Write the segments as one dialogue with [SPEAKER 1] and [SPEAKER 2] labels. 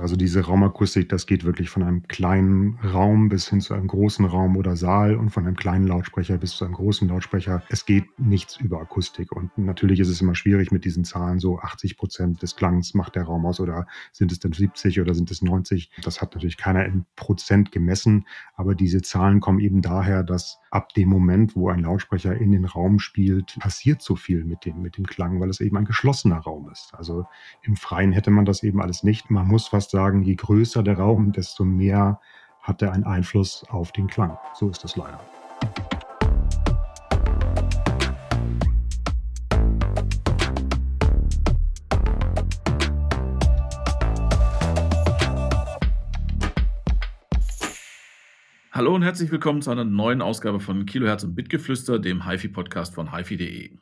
[SPEAKER 1] Also diese Raumakustik, das geht wirklich von einem kleinen Raum bis hin zu einem großen Raum oder Saal und von einem kleinen Lautsprecher bis zu einem großen Lautsprecher. Es geht nichts über Akustik. Und natürlich ist es immer schwierig mit diesen Zahlen, so 80 Prozent des Klangs macht der Raum aus oder sind es denn 70 oder sind es 90? Das hat natürlich keiner in Prozent gemessen, aber diese Zahlen kommen eben daher, dass ab dem Moment, wo ein Lautsprecher in den Raum spielt, passiert so viel mit dem, mit dem Klang, weil es eben ein geschlossener Raum ist. Also im Freien hätte man das eben alles nicht. Man muss fast sagen, je größer der Raum, desto mehr hat er einen Einfluss auf den Klang. So ist das leider.
[SPEAKER 2] Hallo und herzlich willkommen zu einer neuen Ausgabe von Kilohertz und Bitgeflüster, dem HiFi-Podcast von HiFi.de.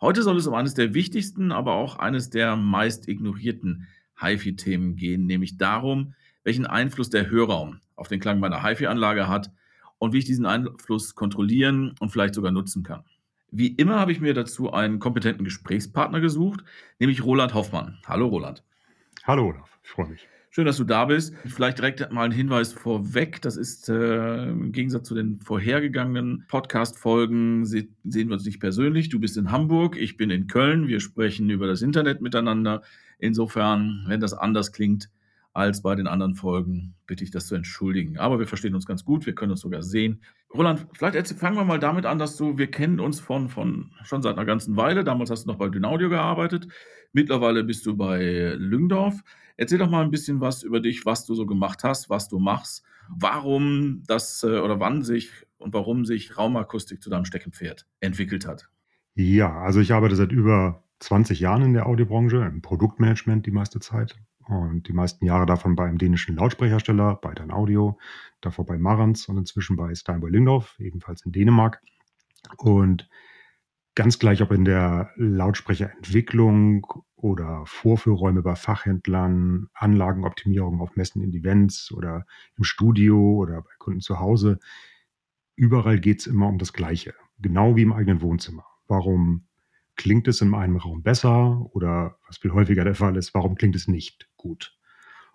[SPEAKER 2] Heute soll es um eines der wichtigsten, aber auch eines der meist ignorierten HiFi-Themen gehen, nämlich darum, welchen Einfluss der Hörraum auf den Klang meiner HiFi-Anlage hat und wie ich diesen Einfluss kontrollieren und vielleicht sogar nutzen kann. Wie immer habe ich mir dazu einen kompetenten Gesprächspartner gesucht, nämlich Roland Hoffmann. Hallo Roland.
[SPEAKER 1] Hallo Olaf, ich freue mich.
[SPEAKER 2] Schön, dass du da bist. Vielleicht direkt mal ein Hinweis vorweg. Das ist äh, im Gegensatz zu den vorhergegangenen Podcast-Folgen se sehen wir uns nicht persönlich. Du bist in Hamburg, ich bin in Köln. Wir sprechen über das Internet miteinander. Insofern, wenn das anders klingt als bei den anderen Folgen, bitte ich das zu entschuldigen. Aber wir verstehen uns ganz gut. Wir können uns sogar sehen. Roland, vielleicht fangen wir mal damit an, dass du, wir kennen uns von, von schon seit einer ganzen Weile. Damals hast du noch bei Dynaudio gearbeitet. Mittlerweile bist du bei Lüngdorf. Erzähl doch mal ein bisschen was über dich, was du so gemacht hast, was du machst, warum das äh, oder wann sich und warum sich Raumakustik zu deinem Steckenpferd entwickelt hat.
[SPEAKER 1] Ja, also ich arbeite seit über 20 Jahren in der Audiobranche, im Produktmanagement die meiste Zeit. Und die meisten Jahre davon bei einem dänischen Lautsprechersteller, bei Dan Audio, davor bei Marantz und inzwischen bei Steinboy Lindorf, ebenfalls in Dänemark. Und ganz gleich, ob in der Lautsprecherentwicklung oder Vorführräume bei Fachhändlern, Anlagenoptimierung auf Messen in Events oder im Studio oder bei Kunden zu Hause. Überall geht es immer um das Gleiche, genau wie im eigenen Wohnzimmer. Warum klingt es in einem Raum besser oder was viel häufiger der Fall ist, warum klingt es nicht gut?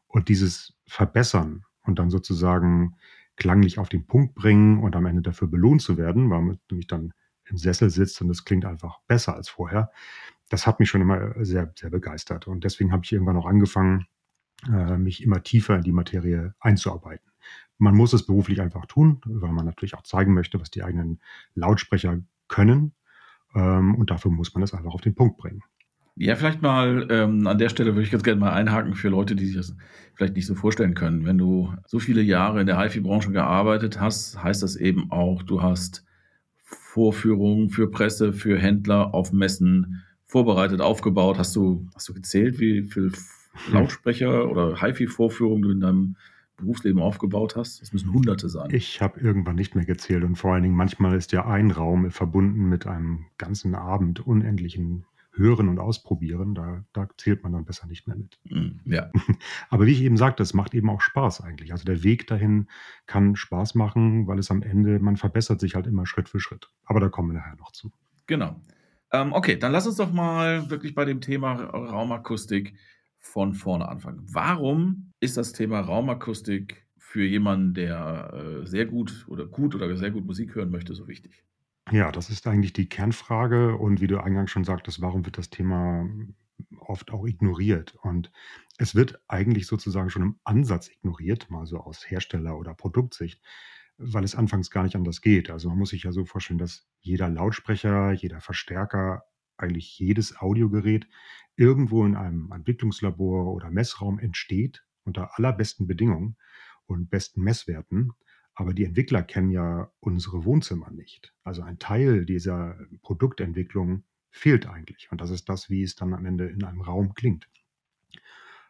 [SPEAKER 1] Und dieses Verbessern und dann sozusagen klanglich auf den Punkt bringen und am Ende dafür belohnt zu werden, weil man nämlich dann im Sessel sitzt und es klingt einfach besser als vorher, das hat mich schon immer sehr, sehr begeistert. Und deswegen habe ich irgendwann auch angefangen, äh, mich immer tiefer in die Materie einzuarbeiten. Man muss es beruflich einfach tun, weil man natürlich auch zeigen möchte, was die eigenen Lautsprecher können. Ähm, und dafür muss man es einfach auf den Punkt bringen.
[SPEAKER 2] Ja, vielleicht mal ähm, an der Stelle würde ich ganz gerne mal einhaken für Leute, die sich das vielleicht nicht so vorstellen können. Wenn du so viele Jahre in der HiFi-Branche gearbeitet hast, heißt das eben auch, du hast Vorführungen für Presse, für Händler auf Messen vorbereitet, aufgebaut? Hast du, hast du gezählt, wie viele Lautsprecher oder HiFi-Vorführungen du in deinem Berufsleben aufgebaut hast? Das müssen Hunderte sein.
[SPEAKER 1] Ich habe irgendwann nicht mehr gezählt und vor allen Dingen manchmal ist ja ein Raum verbunden mit einem ganzen Abend unendlichen Hören und Ausprobieren. Da, da zählt man dann besser nicht mehr mit.
[SPEAKER 2] Hm, ja.
[SPEAKER 1] Aber wie ich eben sagte, es macht eben auch Spaß eigentlich. Also der Weg dahin kann Spaß machen, weil es am Ende, man verbessert sich halt immer Schritt für Schritt. Aber da kommen wir nachher noch zu.
[SPEAKER 2] Genau. Ähm, okay, dann lass uns doch mal wirklich bei dem Thema Raumakustik von vorne anfangen. Warum ist das Thema Raumakustik für jemanden, der äh, sehr gut oder gut oder sehr gut Musik hören möchte, so wichtig?
[SPEAKER 1] Ja, das ist eigentlich die Kernfrage. Und wie du eingangs schon sagtest, warum wird das Thema oft auch ignoriert? Und es wird eigentlich sozusagen schon im Ansatz ignoriert, mal so aus Hersteller- oder Produktsicht weil es anfangs gar nicht anders geht. Also man muss sich ja so vorstellen, dass jeder Lautsprecher, jeder Verstärker, eigentlich jedes Audiogerät irgendwo in einem Entwicklungslabor oder Messraum entsteht unter allerbesten Bedingungen und besten Messwerten. Aber die Entwickler kennen ja unsere Wohnzimmer nicht. Also ein Teil dieser Produktentwicklung fehlt eigentlich. Und das ist das, wie es dann am Ende in einem Raum klingt.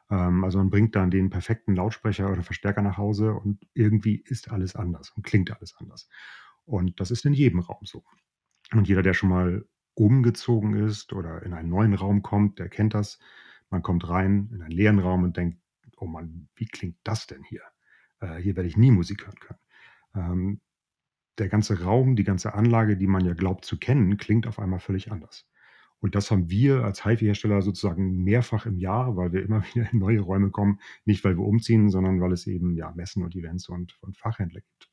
[SPEAKER 1] Ähm, also man bringt dann den perfekten Lautsprecher oder Verstärker nach Hause und irgendwie ist alles anders und klingt alles anders. Und das ist in jedem Raum so. Und jeder, der schon mal umgezogen ist oder in einen neuen Raum kommt, der kennt das. Man kommt rein in einen leeren Raum und denkt, oh Mann, wie klingt das denn hier? Äh, hier werde ich nie Musik hören können. Ähm, der ganze Raum, die ganze Anlage, die man ja glaubt zu kennen, klingt auf einmal völlig anders. Und das haben wir als HiFi-Hersteller sozusagen mehrfach im Jahr, weil wir immer wieder in neue Räume kommen. Nicht, weil wir umziehen, sondern weil es eben ja Messen und Events und, und Fachhändler gibt.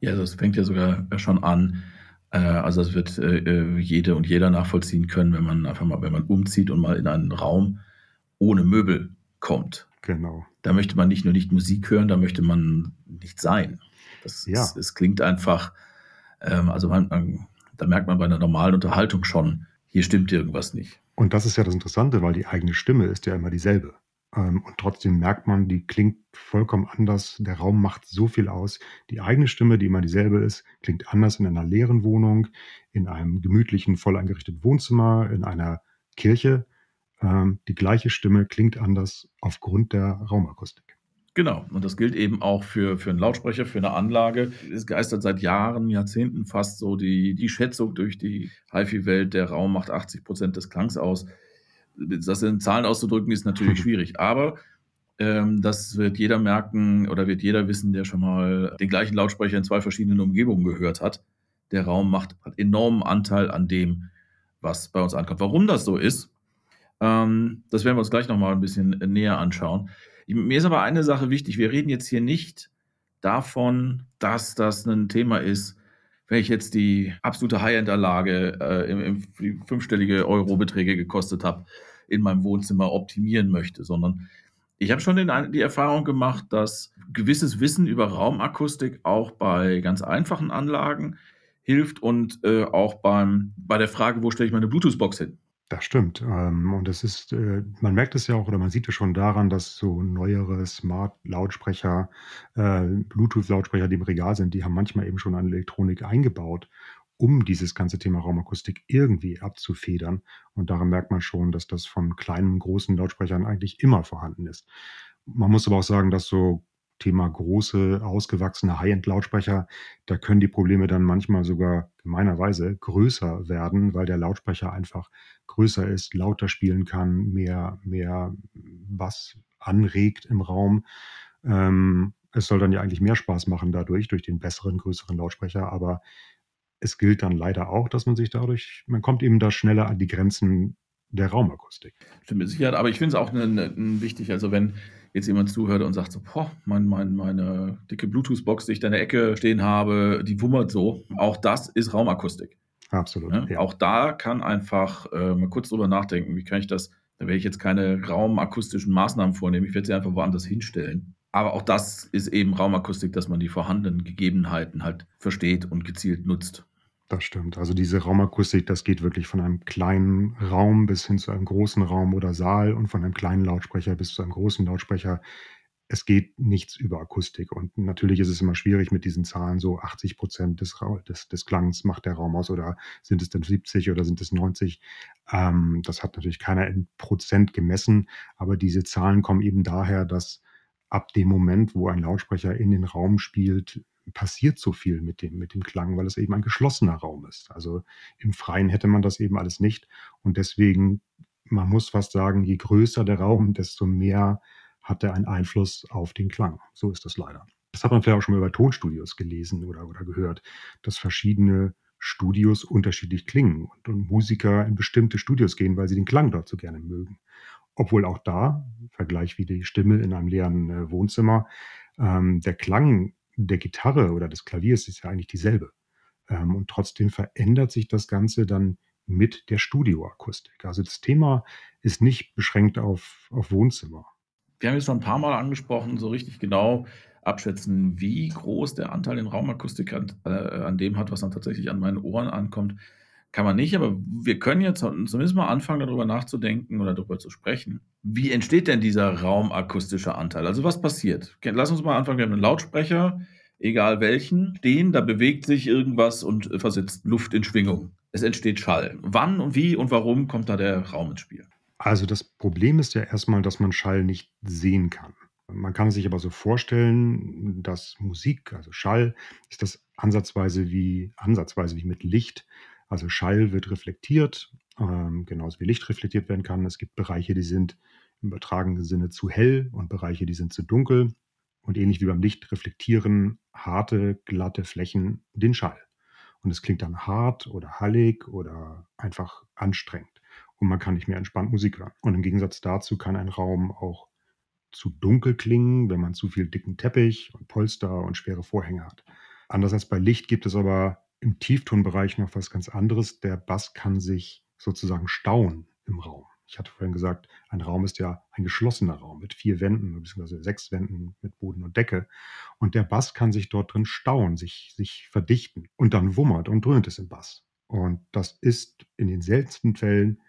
[SPEAKER 2] Ja, das fängt ja sogar schon an. Äh, also das wird äh, äh, jede und jeder nachvollziehen können, wenn man einfach mal, wenn man umzieht und mal in einen Raum ohne Möbel kommt.
[SPEAKER 1] Genau.
[SPEAKER 2] Da möchte man nicht nur nicht Musik hören, da möchte man nicht sein. Das, ja. es, es klingt einfach, ähm, also man, man, da merkt man bei einer normalen Unterhaltung schon, hier stimmt irgendwas nicht.
[SPEAKER 1] Und das ist ja das Interessante, weil die eigene Stimme ist ja immer dieselbe. Ähm, und trotzdem merkt man, die klingt vollkommen anders. Der Raum macht so viel aus. Die eigene Stimme, die immer dieselbe ist, klingt anders in einer leeren Wohnung, in einem gemütlichen, voll eingerichteten Wohnzimmer, in einer Kirche. Ähm, die gleiche Stimme klingt anders aufgrund der Raumakustik.
[SPEAKER 2] Genau, und das gilt eben auch für, für einen Lautsprecher, für eine Anlage. Es geistert seit Jahren, Jahrzehnten fast so die, die Schätzung durch die HiFi-Welt, der Raum macht 80 Prozent des Klangs aus. Das in Zahlen auszudrücken ist natürlich schwierig, aber ähm, das wird jeder merken oder wird jeder wissen, der schon mal den gleichen Lautsprecher in zwei verschiedenen Umgebungen gehört hat. Der Raum macht hat enormen Anteil an dem, was bei uns ankommt. Warum das so ist, ähm, das werden wir uns gleich nochmal ein bisschen näher anschauen. Mir ist aber eine Sache wichtig. Wir reden jetzt hier nicht davon, dass das ein Thema ist, wenn ich jetzt die absolute High-End-Anlage äh, im, im fünfstellige Euro-Beträge gekostet habe, in meinem Wohnzimmer optimieren möchte, sondern ich habe schon den, die Erfahrung gemacht, dass gewisses Wissen über Raumakustik auch bei ganz einfachen Anlagen hilft und äh, auch beim, bei der Frage, wo stelle ich meine Bluetooth-Box hin?
[SPEAKER 1] Das stimmt. Ähm, und das ist, äh, man merkt es ja auch oder man sieht es schon daran, dass so neuere Smart-Lautsprecher, äh, Bluetooth-Lautsprecher, die im Regal sind, die haben manchmal eben schon eine Elektronik eingebaut, um dieses ganze Thema Raumakustik irgendwie abzufedern. Und daran merkt man schon, dass das von kleinen, großen Lautsprechern eigentlich immer vorhanden ist. Man muss aber auch sagen, dass so Thema große, ausgewachsene High-End-Lautsprecher, da können die Probleme dann manchmal sogar gemeinerweise größer werden, weil der Lautsprecher einfach größer ist, lauter spielen kann, mehr, mehr Bass anregt im Raum. Ähm, es soll dann ja eigentlich mehr Spaß machen dadurch, durch den besseren, größeren Lautsprecher, aber es gilt dann leider auch, dass man sich dadurch, man kommt eben da schneller an die Grenzen der Raumakustik.
[SPEAKER 2] Stimmt mit Sicherheit, aber ich finde es auch ne, ne, wichtig, also wenn jetzt jemand zuhört und sagt so, boah, mein, mein, meine dicke Bluetooth-Box, die ich da in der Ecke stehen habe, die wummert so. Auch das ist Raumakustik.
[SPEAKER 1] Absolut.
[SPEAKER 2] Ja? Ja. Auch da kann einfach äh, mal kurz drüber nachdenken, wie kann ich das, da werde ich jetzt keine raumakustischen Maßnahmen vornehmen, ich werde sie einfach woanders hinstellen. Aber auch das ist eben Raumakustik, dass man die vorhandenen Gegebenheiten halt versteht und gezielt nutzt.
[SPEAKER 1] Das stimmt. Also diese Raumakustik, das geht wirklich von einem kleinen Raum bis hin zu einem großen Raum oder Saal und von einem kleinen Lautsprecher bis zu einem großen Lautsprecher. Es geht nichts über Akustik. Und natürlich ist es immer schwierig mit diesen Zahlen, so 80 Prozent des, des, des Klangs macht der Raum aus oder sind es denn 70 oder sind es 90? Ähm, das hat natürlich keiner in Prozent gemessen, aber diese Zahlen kommen eben daher, dass ab dem Moment, wo ein Lautsprecher in den Raum spielt, passiert so viel mit dem, mit dem Klang, weil es eben ein geschlossener Raum ist. Also im Freien hätte man das eben alles nicht. Und deswegen, man muss fast sagen, je größer der Raum, desto mehr hat er einen Einfluss auf den Klang. So ist das leider. Das hat man vielleicht auch schon mal über Tonstudios gelesen oder, oder gehört, dass verschiedene Studios unterschiedlich klingen und, und Musiker in bestimmte Studios gehen, weil sie den Klang dort so gerne mögen. Obwohl auch da, Vergleich wie die Stimme in einem leeren äh, Wohnzimmer, ähm, der Klang der Gitarre oder des Klaviers ist ja eigentlich dieselbe. Ähm, und trotzdem verändert sich das Ganze dann mit der Studioakustik. Also das Thema ist nicht beschränkt auf, auf Wohnzimmer.
[SPEAKER 2] Wir haben jetzt schon ein paar Mal angesprochen, so richtig genau abschätzen, wie groß der Anteil in Raumakustik an, äh, an dem hat, was dann tatsächlich an meinen Ohren ankommt, kann man nicht. Aber wir können jetzt zumindest mal anfangen, darüber nachzudenken oder darüber zu sprechen. Wie entsteht denn dieser raumakustische Anteil? Also was passiert? Lass uns mal anfangen. Wir haben einen Lautsprecher, egal welchen, stehen, da bewegt sich irgendwas und versetzt Luft in Schwingung. Es entsteht Schall. Wann und wie und warum kommt da der Raum ins Spiel?
[SPEAKER 1] Also das Problem ist ja erstmal, dass man Schall nicht sehen kann. Man kann sich aber so vorstellen, dass Musik, also Schall, ist das ansatzweise wie, ansatzweise wie mit Licht. Also Schall wird reflektiert, ähm, genauso wie Licht reflektiert werden kann. Es gibt Bereiche, die sind im übertragenen Sinne zu hell und Bereiche, die sind zu dunkel. Und ähnlich wie beim Licht reflektieren harte, glatte Flächen den Schall. Und es klingt dann hart oder hallig oder einfach anstrengend. Und man kann nicht mehr entspannt Musik hören. Und im Gegensatz dazu kann ein Raum auch zu dunkel klingen, wenn man zu viel dicken Teppich und Polster und schwere Vorhänge hat. Anders als bei Licht gibt es aber im Tieftonbereich noch was ganz anderes. Der Bass kann sich sozusagen stauen im Raum. Ich hatte vorhin gesagt, ein Raum ist ja ein geschlossener Raum mit vier Wänden, beziehungsweise sechs Wänden mit Boden und Decke. Und der Bass kann sich dort drin stauen, sich, sich verdichten. Und dann wummert und dröhnt es im Bass. Und das ist in den seltensten Fällen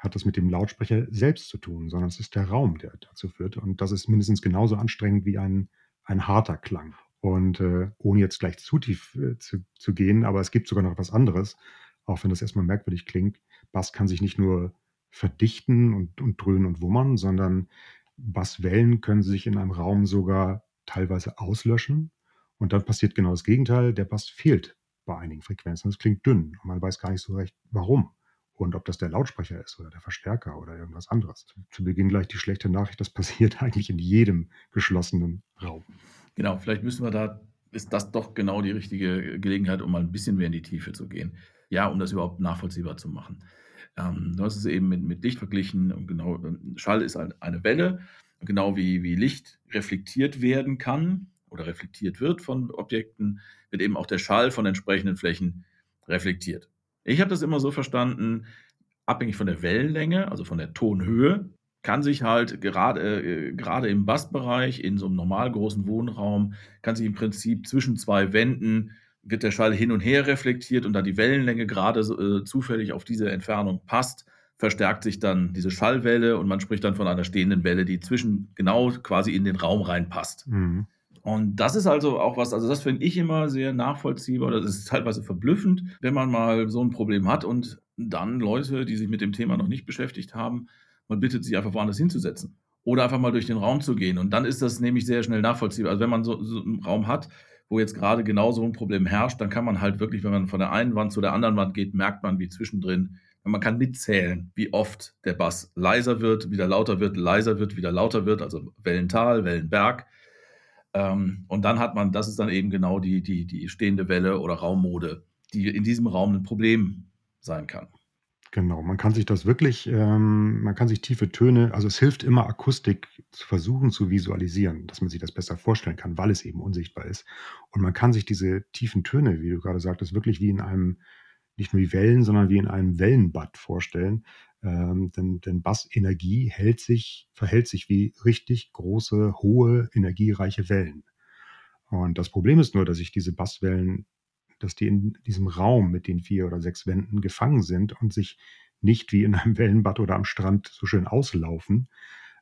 [SPEAKER 1] hat das mit dem Lautsprecher selbst zu tun, sondern es ist der Raum, der dazu führt. Und das ist mindestens genauso anstrengend wie ein, ein harter Klang. Und äh, ohne jetzt gleich zu tief äh, zu, zu gehen, aber es gibt sogar noch was anderes, auch wenn das erstmal merkwürdig klingt. Bass kann sich nicht nur verdichten und, und dröhnen und wummern, sondern Basswellen können sich in einem Raum sogar teilweise auslöschen. Und dann passiert genau das Gegenteil. Der Bass fehlt bei einigen Frequenzen. Es klingt dünn und man weiß gar nicht so recht, warum. Und ob das der Lautsprecher ist oder der Verstärker oder irgendwas anderes. Zu Beginn gleich die schlechte Nachricht, das passiert eigentlich in jedem geschlossenen Raum.
[SPEAKER 2] Genau, vielleicht müssen wir da, ist das doch genau die richtige Gelegenheit, um mal ein bisschen mehr in die Tiefe zu gehen. Ja, um das überhaupt nachvollziehbar zu machen. Ähm, du hast es eben mit, mit Licht verglichen. Und genau, ähm, Schall ist ein, eine Welle, genau wie, wie Licht reflektiert werden kann oder reflektiert wird von Objekten, wird eben auch der Schall von entsprechenden Flächen reflektiert. Ich habe das immer so verstanden, abhängig von der Wellenlänge, also von der Tonhöhe, kann sich halt gerade, äh, gerade im Bassbereich, in so einem normal großen Wohnraum, kann sich im Prinzip zwischen zwei Wänden wird der Schall hin und her reflektiert und da die Wellenlänge gerade äh, zufällig auf diese Entfernung passt, verstärkt sich dann diese Schallwelle und man spricht dann von einer stehenden Welle, die zwischen genau quasi in den Raum reinpasst. Mhm. Und das ist also auch was, also das finde ich immer sehr nachvollziehbar. Das ist teilweise verblüffend, wenn man mal so ein Problem hat und dann Leute, die sich mit dem Thema noch nicht beschäftigt haben, man bittet sich einfach woanders hinzusetzen oder einfach mal durch den Raum zu gehen. Und dann ist das nämlich sehr schnell nachvollziehbar. Also wenn man so, so einen Raum hat, wo jetzt gerade genau so ein Problem herrscht, dann kann man halt wirklich, wenn man von der einen Wand zu der anderen Wand geht, merkt man, wie zwischendrin, man kann mitzählen, wie oft der Bass leiser wird, wieder lauter wird, leiser wird, wieder lauter wird, also Wellental, Wellenberg. Ähm, und dann hat man, das ist dann eben genau die, die, die stehende Welle oder Raummode, die in diesem Raum ein Problem sein kann.
[SPEAKER 1] Genau, man kann sich das wirklich, ähm, man kann sich tiefe Töne, also es hilft immer Akustik zu versuchen zu visualisieren, dass man sich das besser vorstellen kann, weil es eben unsichtbar ist. Und man kann sich diese tiefen Töne, wie du gerade sagtest, wirklich wie in einem, nicht nur wie Wellen, sondern wie in einem Wellenbad vorstellen. Ähm, denn, denn Bassenergie hält sich, verhält sich wie richtig große, hohe, energiereiche Wellen. Und das Problem ist nur, dass sich diese Basswellen dass die in diesem Raum mit den vier oder sechs Wänden gefangen sind und sich nicht wie in einem Wellenbad oder am Strand so schön auslaufen,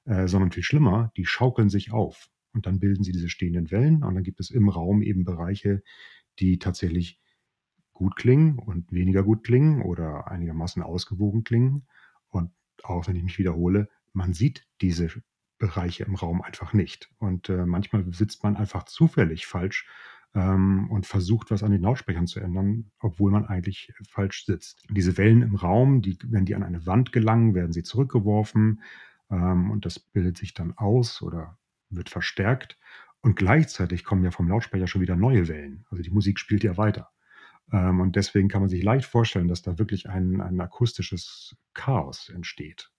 [SPEAKER 1] äh, sondern viel schlimmer, die schaukeln sich auf. Und dann bilden sie diese stehenden Wellen und dann gibt es im Raum eben Bereiche, die tatsächlich gut klingen und weniger gut klingen oder einigermaßen ausgewogen klingen. Und auch wenn ich mich wiederhole, man sieht diese Bereiche im Raum einfach nicht. Und äh, manchmal sitzt man einfach zufällig falsch ähm, und versucht, was an den Lautsprechern zu ändern, obwohl man eigentlich falsch sitzt. Diese Wellen im Raum, die, wenn die an eine Wand gelangen, werden sie zurückgeworfen ähm, und das bildet sich dann aus oder wird verstärkt. Und gleichzeitig kommen ja vom Lautsprecher schon wieder neue Wellen. Also die Musik spielt ja weiter. Ähm, und deswegen kann man sich leicht vorstellen, dass da wirklich ein, ein akustisches Chaos entsteht.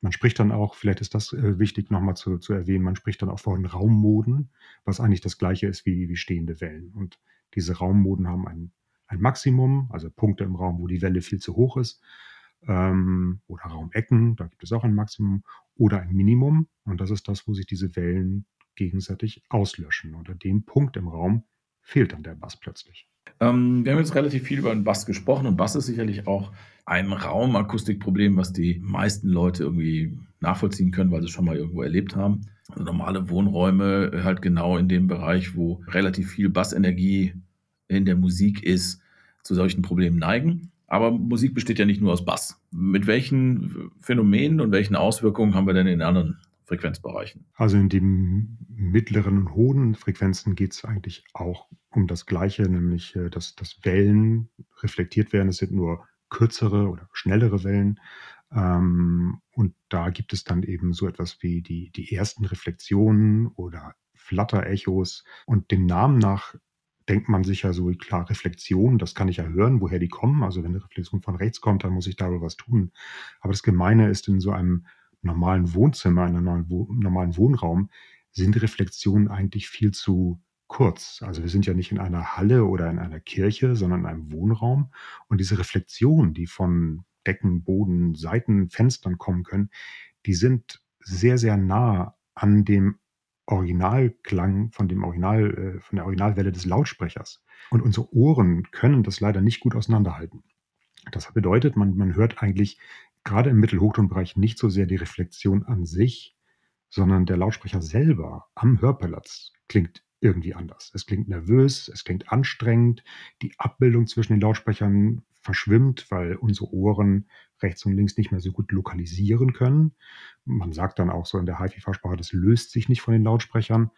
[SPEAKER 1] Man spricht dann auch, vielleicht ist das äh, wichtig nochmal zu, zu erwähnen, man spricht dann auch von Raummoden, was eigentlich das gleiche ist wie, wie stehende Wellen. Und diese Raummoden haben ein, ein Maximum, also Punkte im Raum, wo die Welle viel zu hoch ist, ähm, oder Raumecken, da gibt es auch ein Maximum, oder ein Minimum. Und das ist das, wo sich diese Wellen gegenseitig auslöschen. Unter dem Punkt im Raum fehlt dann der Bass plötzlich.
[SPEAKER 2] Ähm, wir haben jetzt relativ viel über den Bass gesprochen und Bass ist sicherlich auch ein Raumakustikproblem, was die meisten Leute irgendwie nachvollziehen können, weil sie es schon mal irgendwo erlebt haben. Also normale Wohnräume äh, halt genau in dem Bereich, wo relativ viel Bassenergie in der Musik ist, zu solchen Problemen neigen. Aber Musik besteht ja nicht nur aus Bass. Mit welchen Phänomenen und welchen Auswirkungen haben wir denn in anderen Frequenzbereichen?
[SPEAKER 1] Also in den mittleren und hohen Frequenzen geht es eigentlich auch um das Gleiche, nämlich äh, dass, dass Wellen reflektiert werden. Es sind nur kürzere oder schnellere Wellen. Ähm, und da gibt es dann eben so etwas wie die, die ersten Reflexionen oder Flatterechos. Und dem Namen nach denkt man sich ja so, klar, Reflexion, das kann ich ja hören, woher die kommen. Also wenn eine Reflexion von rechts kommt, dann muss ich darüber was tun. Aber das Gemeine ist in so einem normalen Wohnzimmer, in einem normalen Wohnraum, sind Reflexionen eigentlich viel zu kurz. Also wir sind ja nicht in einer Halle oder in einer Kirche, sondern in einem Wohnraum. Und diese Reflexionen, die von Decken, Boden, Seiten, Fenstern kommen können, die sind sehr, sehr nah an dem Originalklang von dem Original, äh, von der Originalwelle des Lautsprechers. Und unsere Ohren können das leider nicht gut auseinanderhalten. Das bedeutet, man, man hört eigentlich gerade im Mittelhochtonbereich nicht so sehr die Reflexion an sich, sondern der Lautsprecher selber am Hörplatz klingt irgendwie anders. Es klingt nervös, es klingt anstrengend, die Abbildung zwischen den Lautsprechern verschwimmt, weil unsere Ohren rechts und links nicht mehr so gut lokalisieren können. Man sagt dann auch so in der HiFi-Fachsprache, das löst sich nicht von den Lautsprechern.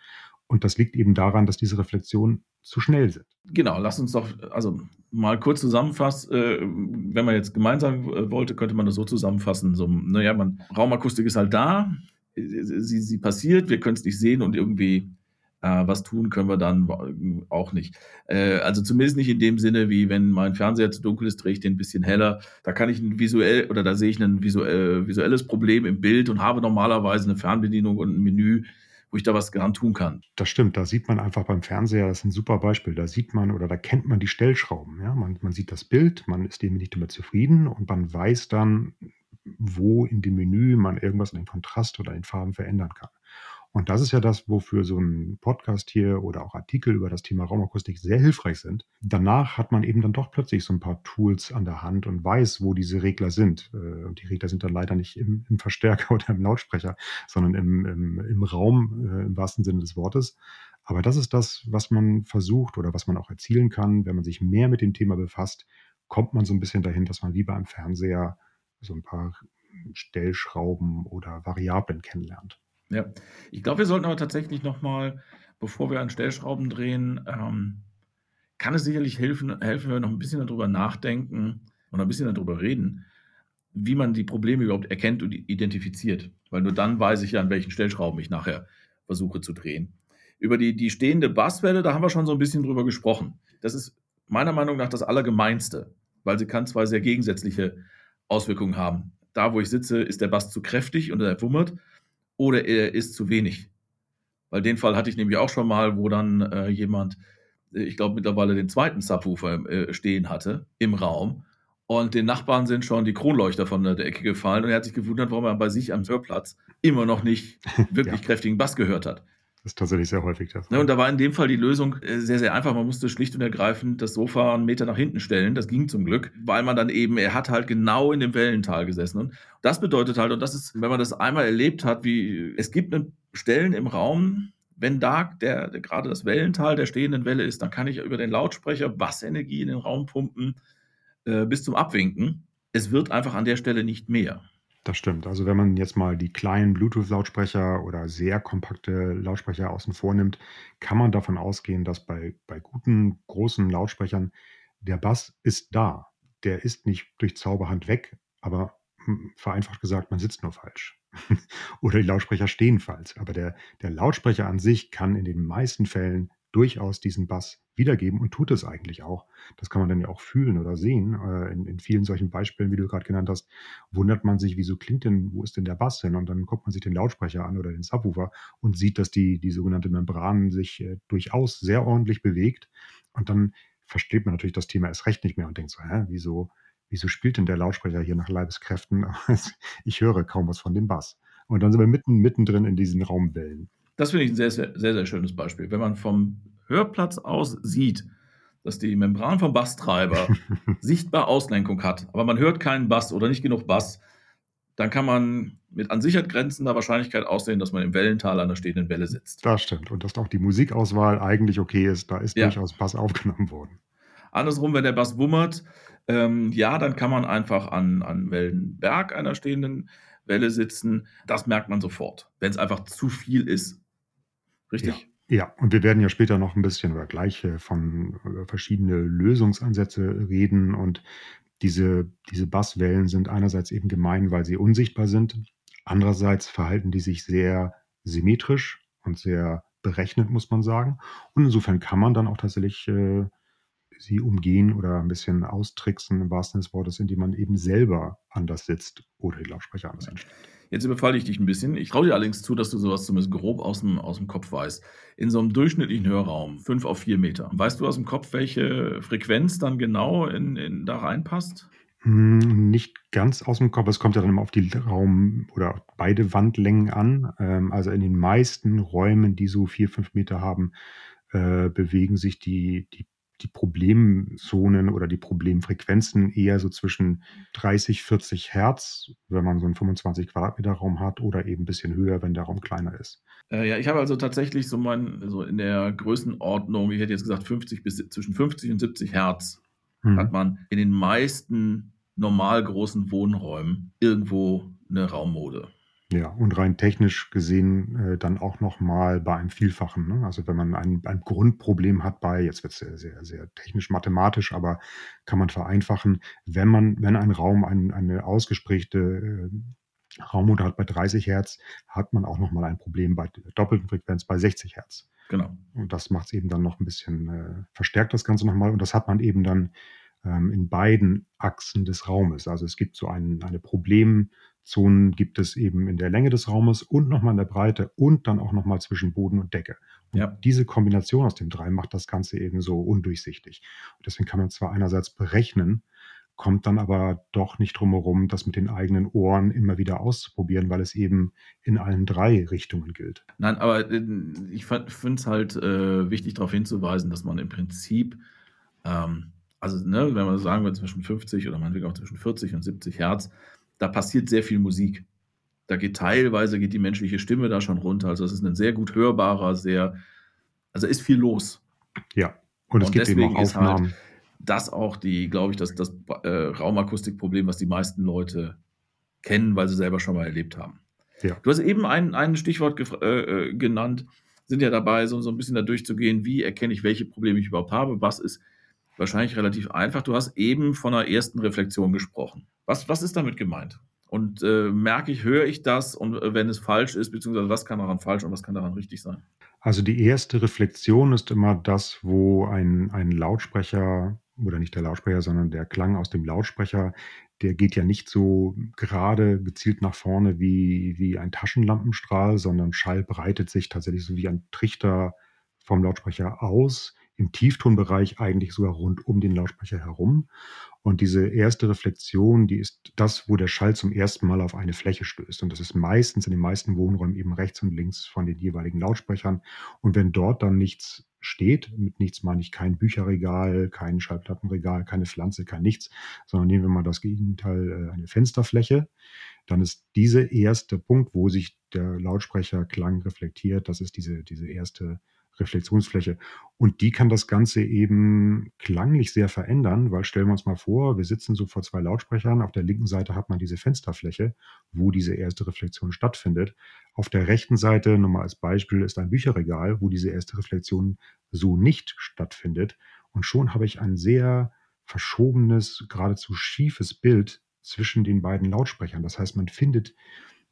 [SPEAKER 1] Und das liegt eben daran, dass diese Reflexionen zu schnell sind.
[SPEAKER 2] Genau, lass uns doch also mal kurz zusammenfassen. Äh, wenn man jetzt gemeinsam äh, wollte, könnte man das so zusammenfassen. So, naja, man, Raumakustik ist halt da, sie, sie passiert, wir können es nicht sehen und irgendwie äh, was tun können wir dann auch nicht. Äh, also zumindest nicht in dem Sinne, wie wenn mein Fernseher zu dunkel ist, drehe ich den ein bisschen heller. Da kann ich ein visuell oder da sehe ich ein visuell, visuelles Problem im Bild und habe normalerweise eine Fernbedienung und ein Menü, wo ich da was dran tun kann.
[SPEAKER 1] Das stimmt, da sieht man einfach beim Fernseher, das ist ein super Beispiel, da sieht man oder da kennt man die Stellschrauben. Ja? Man, man sieht das Bild, man ist dem nicht immer zufrieden und man weiß dann, wo in dem Menü man irgendwas in den Kontrast oder in Farben verändern kann. Und das ist ja das, wofür so ein Podcast hier oder auch Artikel über das Thema Raumakustik sehr hilfreich sind. Danach hat man eben dann doch plötzlich so ein paar Tools an der Hand und weiß, wo diese Regler sind. Äh, und die Regler sind dann leider nicht im, im Verstärker oder im Lautsprecher, sondern im, im, im Raum äh, im wahrsten Sinne des Wortes. Aber das ist das, was man versucht oder was man auch erzielen kann, wenn man sich mehr mit dem Thema befasst, kommt man so ein bisschen dahin, dass man wie beim Fernseher so ein paar Stellschrauben oder Variablen kennenlernt.
[SPEAKER 2] Ja, ich glaube, wir sollten aber tatsächlich nochmal, bevor wir an Stellschrauben drehen, ähm, kann es sicherlich helfen, helfen, wenn wir noch ein bisschen darüber nachdenken und ein bisschen darüber reden, wie man die Probleme überhaupt erkennt und identifiziert. Weil nur dann weiß ich ja, an welchen Stellschrauben ich nachher versuche zu drehen. Über die, die stehende Basswelle, da haben wir schon so ein bisschen drüber gesprochen. Das ist meiner Meinung nach das Allergemeinste, weil sie kann zwei sehr gegensätzliche Auswirkungen haben. Da, wo ich sitze, ist der Bass zu kräftig und er wummert oder er ist zu wenig. Weil den Fall hatte ich nämlich auch schon mal, wo dann äh, jemand, äh, ich glaube mittlerweile den zweiten Subwoofer äh, stehen hatte im Raum und den Nachbarn sind schon die Kronleuchter von der Ecke gefallen und er hat sich gewundert, warum er bei sich am Hörplatz immer noch nicht wirklich ja. kräftigen Bass gehört hat.
[SPEAKER 1] Das ist tatsächlich sehr häufig
[SPEAKER 2] der Fall. Ne, und da war in dem Fall die Lösung äh, sehr, sehr einfach. Man musste schlicht und ergreifend das Sofa einen Meter nach hinten stellen. Das ging zum Glück, weil man dann eben, er hat halt genau in dem Wellental gesessen. Und das bedeutet halt, und das ist, wenn man das einmal erlebt hat, wie es gibt Stellen im Raum, wenn da der, der, gerade das Wellental der stehenden Welle ist, dann kann ich über den Lautsprecher Bassenergie in den Raum pumpen äh, bis zum Abwinken. Es wird einfach an der Stelle nicht mehr.
[SPEAKER 1] Das stimmt. Also wenn man jetzt mal die kleinen Bluetooth-Lautsprecher oder sehr kompakte Lautsprecher außen vor nimmt, kann man davon ausgehen, dass bei, bei guten, großen Lautsprechern der Bass ist da. Der ist nicht durch Zauberhand weg, aber hm, vereinfacht gesagt, man sitzt nur falsch. oder die Lautsprecher stehen falsch. Aber der, der Lautsprecher an sich kann in den meisten Fällen durchaus diesen Bass wiedergeben und tut es eigentlich auch. Das kann man dann ja auch fühlen oder sehen. Äh, in, in, vielen solchen Beispielen, wie du gerade genannt hast, wundert man sich, wieso klingt denn, wo ist denn der Bass hin? Und dann guckt man sich den Lautsprecher an oder den Subwoofer und sieht, dass die, die sogenannte Membran sich äh, durchaus sehr ordentlich bewegt. Und dann versteht man natürlich das Thema erst recht nicht mehr und denkt so, hä, wieso, wieso spielt denn der Lautsprecher hier nach Leibeskräften? ich höre kaum was von dem Bass. Und dann sind wir mitten, mittendrin in diesen Raumwellen.
[SPEAKER 2] Das finde ich ein sehr, sehr, sehr, sehr schönes Beispiel. Wenn man vom Hörplatz aus sieht, dass die Membran vom Basstreiber sichtbar Auslenkung hat, aber man hört keinen Bass oder nicht genug Bass, dann kann man mit an Sicherheit grenzender Wahrscheinlichkeit aussehen, dass man im Wellental an der stehenden Welle sitzt.
[SPEAKER 1] Das stimmt. Und dass auch die Musikauswahl eigentlich okay ist. Da ist ja. durchaus Bass aufgenommen worden.
[SPEAKER 2] Andersrum, wenn der Bass wummert, ähm, ja, dann kann man einfach an, an Wellenberg einer stehenden Welle sitzen. Das merkt man sofort, wenn es einfach zu viel ist. Richtig?
[SPEAKER 1] Ja. Ja. und wir werden ja später noch ein bisschen oder gleich von äh, verschiedene Lösungsansätze reden. Und diese, diese Basswellen sind einerseits eben gemein, weil sie unsichtbar sind. Andererseits verhalten die sich sehr symmetrisch und sehr berechnet, muss man sagen. Und insofern kann man dann auch tatsächlich äh, sie umgehen oder ein bisschen austricksen im wahrsten Sinne des Wortes, indem man eben selber anders sitzt oder die Lautsprecher anders einstellt.
[SPEAKER 2] Jetzt überfalle ich dich ein bisschen. Ich traue dir allerdings zu, dass du sowas zumindest grob aus dem, aus dem Kopf weißt. In so einem durchschnittlichen Hörraum, 5 auf 4 Meter, weißt du aus dem Kopf, welche Frequenz dann genau in, in, da reinpasst?
[SPEAKER 1] Hm, nicht ganz aus dem Kopf. Es kommt ja dann immer auf die Raum- oder beide Wandlängen an. Ähm, also in den meisten Räumen, die so 4, 5 Meter haben, äh, bewegen sich die, die die Problemzonen oder die Problemfrequenzen eher so zwischen 30, 40 Hertz, wenn man so einen 25 Quadratmeter Raum hat, oder eben ein bisschen höher, wenn der Raum kleiner ist.
[SPEAKER 2] Äh, ja, ich habe also tatsächlich so mein, so in der Größenordnung, ich hätte jetzt gesagt 50 bis zwischen 50 und 70 Hertz hm. hat man in den meisten normal großen Wohnräumen irgendwo eine Raummode.
[SPEAKER 1] Ja, und rein technisch gesehen äh, dann auch nochmal bei einem Vielfachen. Ne? Also wenn man ein, ein Grundproblem hat bei, jetzt wird es sehr, sehr, sehr technisch-mathematisch, aber kann man vereinfachen, wenn man, wenn ein Raum ein, eine ausgesprägte äh, Raummutter hat bei 30 Hertz, hat man auch nochmal ein Problem bei der doppelten Frequenz bei 60 Hertz.
[SPEAKER 2] Genau.
[SPEAKER 1] Und das macht es eben dann noch ein bisschen, äh, verstärkt das Ganze nochmal. Und das hat man eben dann ähm, in beiden Achsen des Raumes. Also es gibt so ein, eine Problemzone, gibt es eben in der Länge des Raumes und nochmal in der Breite und dann auch nochmal zwischen Boden und Decke. Und ja. diese Kombination aus den drei macht das Ganze eben so undurchsichtig. Und deswegen kann man zwar einerseits berechnen, kommt dann aber doch nicht drum herum, das mit den eigenen Ohren immer wieder auszuprobieren, weil es eben in allen drei Richtungen gilt.
[SPEAKER 2] Nein, aber äh, ich finde es halt äh, wichtig darauf hinzuweisen, dass man im Prinzip ähm, also ne, wenn man sagen will, zwischen 50 oder meinetwegen auch zwischen 40 und 70 Hertz, da passiert sehr viel Musik. Da geht teilweise geht die menschliche Stimme da schon runter. Also es ist ein sehr gut hörbarer, sehr, also ist viel los.
[SPEAKER 1] Ja, und es und gibt eben auch halt Aufnahmen. Halt
[SPEAKER 2] das auch die, glaube ich, das, das äh, Raumakustikproblem, was die meisten Leute kennen, weil sie selber schon mal erlebt haben. Ja. Du hast eben ein, ein Stichwort äh, äh, genannt, sind ja dabei, so, so ein bisschen da durchzugehen, wie erkenne ich, welche Probleme ich überhaupt habe, was ist wahrscheinlich relativ einfach. Du hast eben von einer ersten Reflexion gesprochen. Was, was ist damit gemeint? Und äh, merke ich, höre ich das und äh, wenn es falsch ist, beziehungsweise was kann daran falsch und was kann daran richtig sein?
[SPEAKER 1] Also die erste Reflexion ist immer das, wo ein, ein Lautsprecher oder nicht der Lautsprecher, sondern der Klang aus dem Lautsprecher, der geht ja nicht so gerade gezielt nach vorne wie, wie ein Taschenlampenstrahl, sondern Schall breitet sich tatsächlich so wie ein Trichter vom Lautsprecher aus im Tieftonbereich eigentlich sogar rund um den Lautsprecher herum. Und diese erste Reflexion, die ist das, wo der Schall zum ersten Mal auf eine Fläche stößt. Und das ist meistens in den meisten Wohnräumen eben rechts und links von den jeweiligen Lautsprechern. Und wenn dort dann nichts steht, mit nichts meine ich kein Bücherregal, kein Schallplattenregal, keine Pflanze, kein nichts, sondern nehmen wir mal das Gegenteil, äh, eine Fensterfläche, dann ist dieser erste Punkt, wo sich der Lautsprecherklang reflektiert, das ist diese, diese erste Reflexionsfläche. Und die kann das Ganze eben klanglich sehr verändern, weil stellen wir uns mal vor, wir sitzen so vor zwei Lautsprechern. Auf der linken Seite hat man diese Fensterfläche, wo diese erste Reflexion stattfindet. Auf der rechten Seite, nur mal als Beispiel, ist ein Bücherregal, wo diese erste Reflexion so nicht stattfindet. Und schon habe ich ein sehr verschobenes, geradezu schiefes Bild zwischen den beiden Lautsprechern. Das heißt, man findet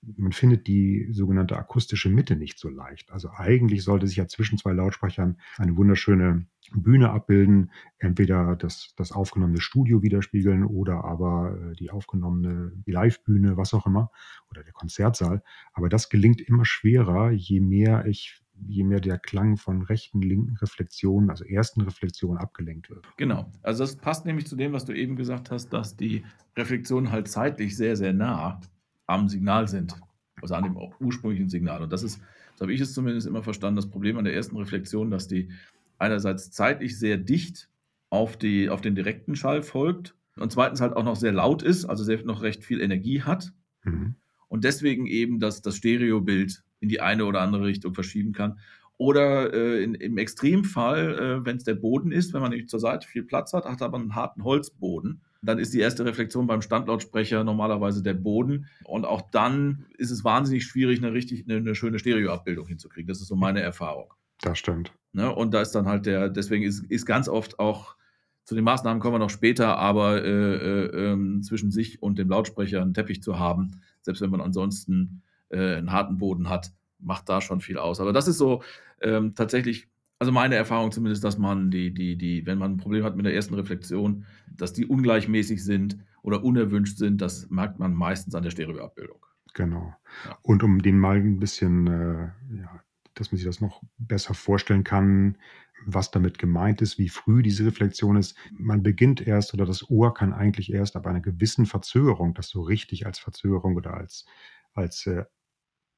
[SPEAKER 1] man findet die sogenannte akustische Mitte nicht so leicht. Also eigentlich sollte sich ja zwischen zwei Lautsprechern eine wunderschöne Bühne abbilden, entweder das, das aufgenommene Studio widerspiegeln oder aber äh, die aufgenommene Live-Bühne, was auch immer, oder der Konzertsaal. Aber das gelingt immer schwerer, je mehr ich je mehr der Klang von rechten, linken Reflexionen, also ersten Reflexionen abgelenkt wird.
[SPEAKER 2] Genau. Also das passt nämlich zu dem, was du eben gesagt hast, dass die Reflexionen halt zeitlich sehr, sehr nah am Signal sind, also an dem ursprünglichen Signal. Und das ist, so habe ich es zumindest immer verstanden, das Problem an der ersten Reflexion, dass die einerseits zeitlich sehr dicht auf, die, auf den direkten Schall folgt und zweitens halt auch noch sehr laut ist, also sehr, noch recht viel Energie hat. Mhm. Und deswegen eben das, das Stereobild in die eine oder andere Richtung verschieben kann. Oder äh, in, im Extremfall, äh, wenn es der Boden ist, wenn man nämlich zur Seite viel Platz hat, hat aber einen harten Holzboden, dann ist die erste Reflexion beim Standlautsprecher normalerweise der Boden. Und auch dann ist es wahnsinnig schwierig, eine richtig, eine, eine schöne Stereoabbildung hinzukriegen. Das ist so meine Erfahrung.
[SPEAKER 1] Das stimmt.
[SPEAKER 2] Ne? Und da ist dann halt der, deswegen ist, ist ganz oft auch, zu den Maßnahmen kommen wir noch später, aber äh, äh, äh, zwischen sich und dem Lautsprecher einen Teppich zu haben, selbst wenn man ansonsten äh, einen harten Boden hat, macht da schon viel aus. Aber das ist so ähm, tatsächlich, also meine Erfahrung zumindest, dass man die, die, die, wenn man ein Problem hat mit der ersten Reflexion, dass die ungleichmäßig sind oder unerwünscht sind, das merkt man meistens an der Stereoabbildung.
[SPEAKER 1] Genau. Ja. Und um den mal ein bisschen, äh, ja, dass man sich das noch besser vorstellen kann, was damit gemeint ist, wie früh diese Reflexion ist. Man beginnt erst oder das Ohr kann eigentlich erst ab einer gewissen Verzögerung, das so richtig als Verzögerung oder als, als äh,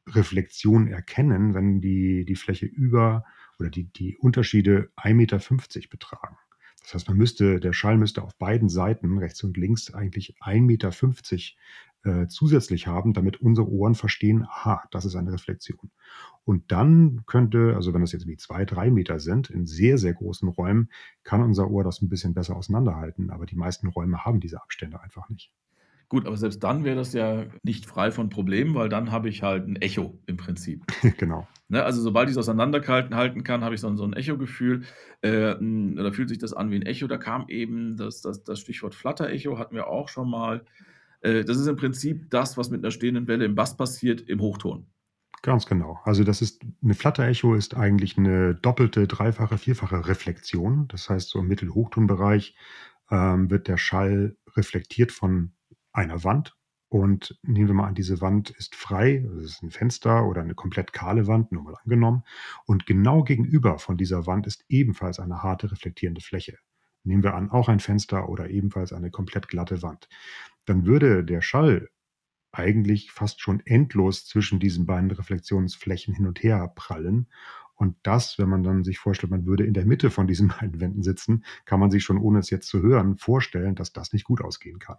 [SPEAKER 1] Reflexion erkennen, wenn die, die Fläche über oder die, die Unterschiede 1,50 Meter betragen. Das heißt, man müsste, der Schall müsste auf beiden Seiten, rechts und links, eigentlich 1,50 Meter äh, zusätzlich haben, damit unsere Ohren verstehen, aha, das ist eine Reflexion. Und dann könnte, also wenn das jetzt wie zwei, drei Meter sind, in sehr, sehr großen Räumen, kann unser Ohr das ein bisschen besser auseinanderhalten. Aber die meisten Räume haben diese Abstände einfach nicht.
[SPEAKER 2] Gut, aber selbst dann wäre das ja nicht frei von Problemen, weil dann habe ich halt ein Echo im Prinzip.
[SPEAKER 1] genau.
[SPEAKER 2] Ne, also sobald ich es auseinanderhalten kann, habe ich so, so ein Echo-Gefühl. Äh, da fühlt sich das an wie ein Echo. Da kam eben das, das, das Stichwort Flutter-Echo, hatten wir auch schon mal. Äh, das ist im Prinzip das, was mit einer stehenden Welle im Bass passiert, im Hochton.
[SPEAKER 1] Ganz genau. Also das ist eine Flutter-Echo ist eigentlich eine doppelte, dreifache, vierfache Reflexion. Das heißt, so im Mittel-Hochtonbereich ähm, wird der Schall reflektiert von einer Wand. Und nehmen wir mal an, diese Wand ist frei, das ist ein Fenster oder eine komplett kahle Wand, nur mal angenommen. Und genau gegenüber von dieser Wand ist ebenfalls eine harte reflektierende Fläche. Nehmen wir an, auch ein Fenster oder ebenfalls eine komplett glatte Wand. Dann würde der Schall eigentlich fast schon endlos zwischen diesen beiden Reflexionsflächen hin und her prallen. Und das, wenn man dann sich vorstellt, man würde in der Mitte von diesen beiden Wänden sitzen, kann man sich schon, ohne es jetzt zu hören, vorstellen, dass das nicht gut ausgehen kann.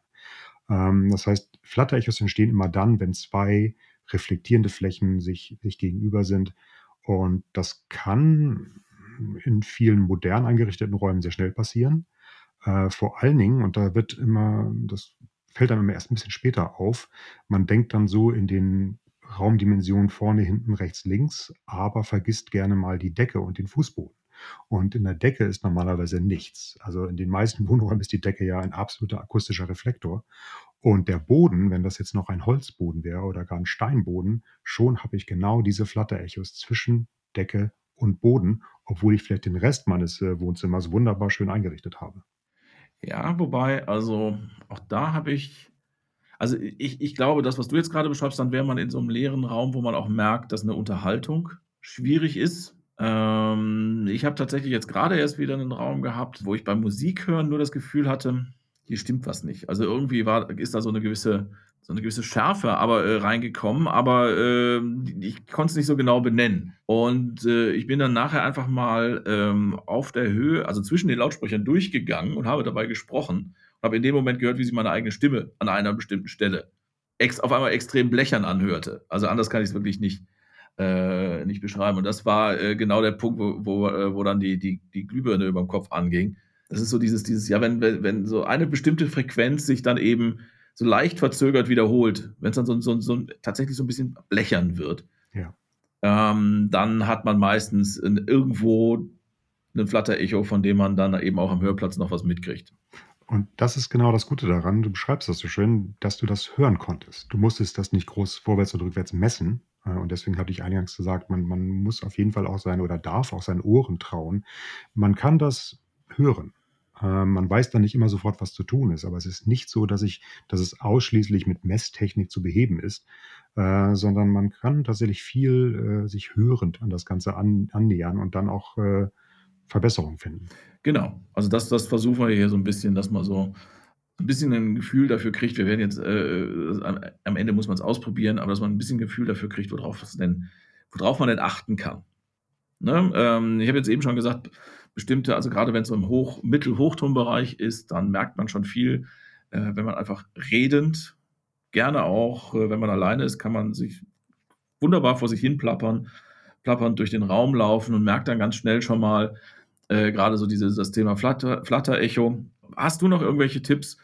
[SPEAKER 1] Ähm, das heißt, Flutter-Echos entstehen immer dann, wenn zwei reflektierende Flächen sich, sich gegenüber sind. Und das kann in vielen modern eingerichteten Räumen sehr schnell passieren. Äh, vor allen Dingen, und da wird immer, das fällt einem immer erst ein bisschen später auf, man denkt dann so in den Raumdimensionen vorne, hinten, rechts, links, aber vergisst gerne mal die Decke und den Fußboden. Und in der Decke ist normalerweise nichts. Also in den meisten Wohnräumen ist die Decke ja ein absoluter akustischer Reflektor. Und der Boden, wenn das jetzt noch ein Holzboden wäre oder gar ein Steinboden, schon habe ich genau diese Flatterechos zwischen Decke und Boden, obwohl ich vielleicht den Rest meines äh, Wohnzimmers wunderbar schön eingerichtet habe.
[SPEAKER 2] Ja, wobei, also auch da habe ich, also ich, ich glaube, das, was du jetzt gerade beschreibst, dann wäre man in so einem leeren Raum, wo man auch merkt, dass eine Unterhaltung schwierig ist. Ähm, ich habe tatsächlich jetzt gerade erst wieder einen Raum gehabt, wo ich beim Musik hören nur das Gefühl hatte, hier stimmt was nicht. Also irgendwie war, ist da so eine gewisse, so eine gewisse Schärfe aber äh, reingekommen, aber äh, ich konnte es nicht so genau benennen. Und äh, ich bin dann nachher einfach mal ähm, auf der Höhe, also zwischen den Lautsprechern durchgegangen und habe dabei gesprochen und habe in dem Moment gehört, wie sich meine eigene Stimme an einer bestimmten Stelle auf einmal extrem blechern anhörte. Also anders kann ich es wirklich nicht äh, nicht beschreiben. Und das war äh, genau der Punkt, wo, wo, äh, wo dann die, die, die Glühbirne über dem Kopf anging. Das ist so dieses, dieses, ja, wenn, wenn, wenn so eine bestimmte Frequenz sich dann eben so leicht verzögert wiederholt, wenn es dann so, so, so tatsächlich so ein bisschen blechern wird,
[SPEAKER 1] ja.
[SPEAKER 2] ähm, dann hat man meistens in, irgendwo ein Flatter-Echo, von dem man dann eben auch am Hörplatz noch was mitkriegt.
[SPEAKER 1] Und das ist genau das Gute daran. Du beschreibst das so schön, dass du das hören konntest. Du musstest das nicht groß vorwärts und rückwärts messen. Äh, und deswegen hatte ich eingangs gesagt, man, man muss auf jeden Fall auch sein oder darf auch seinen Ohren trauen. Man kann das hören. Äh, man weiß dann nicht immer sofort, was zu tun ist, aber es ist nicht so, dass ich, dass es ausschließlich mit Messtechnik zu beheben ist, äh, sondern man kann tatsächlich viel äh, sich hörend an das Ganze an, annähern und dann auch Verbesserungen finden.
[SPEAKER 2] Genau, also das, das versuchen wir hier so ein bisschen, dass man so ein bisschen ein Gefühl dafür kriegt, wir werden jetzt, äh, am Ende muss man es ausprobieren, aber dass man ein bisschen Gefühl dafür kriegt, worauf, denn, worauf man denn achten kann. Ne? Ähm, ich habe jetzt eben schon gesagt, bestimmte, also gerade wenn es so im Hoch-, Mittel-Hochtonbereich ist, dann merkt man schon viel, äh, wenn man einfach redend, gerne auch, äh, wenn man alleine ist, kann man sich wunderbar vor sich hin plappern, plappernd durch den Raum laufen und merkt dann ganz schnell schon mal, äh, gerade so dieses das Thema Flatter, Flatter-Echo. Hast du noch irgendwelche Tipps,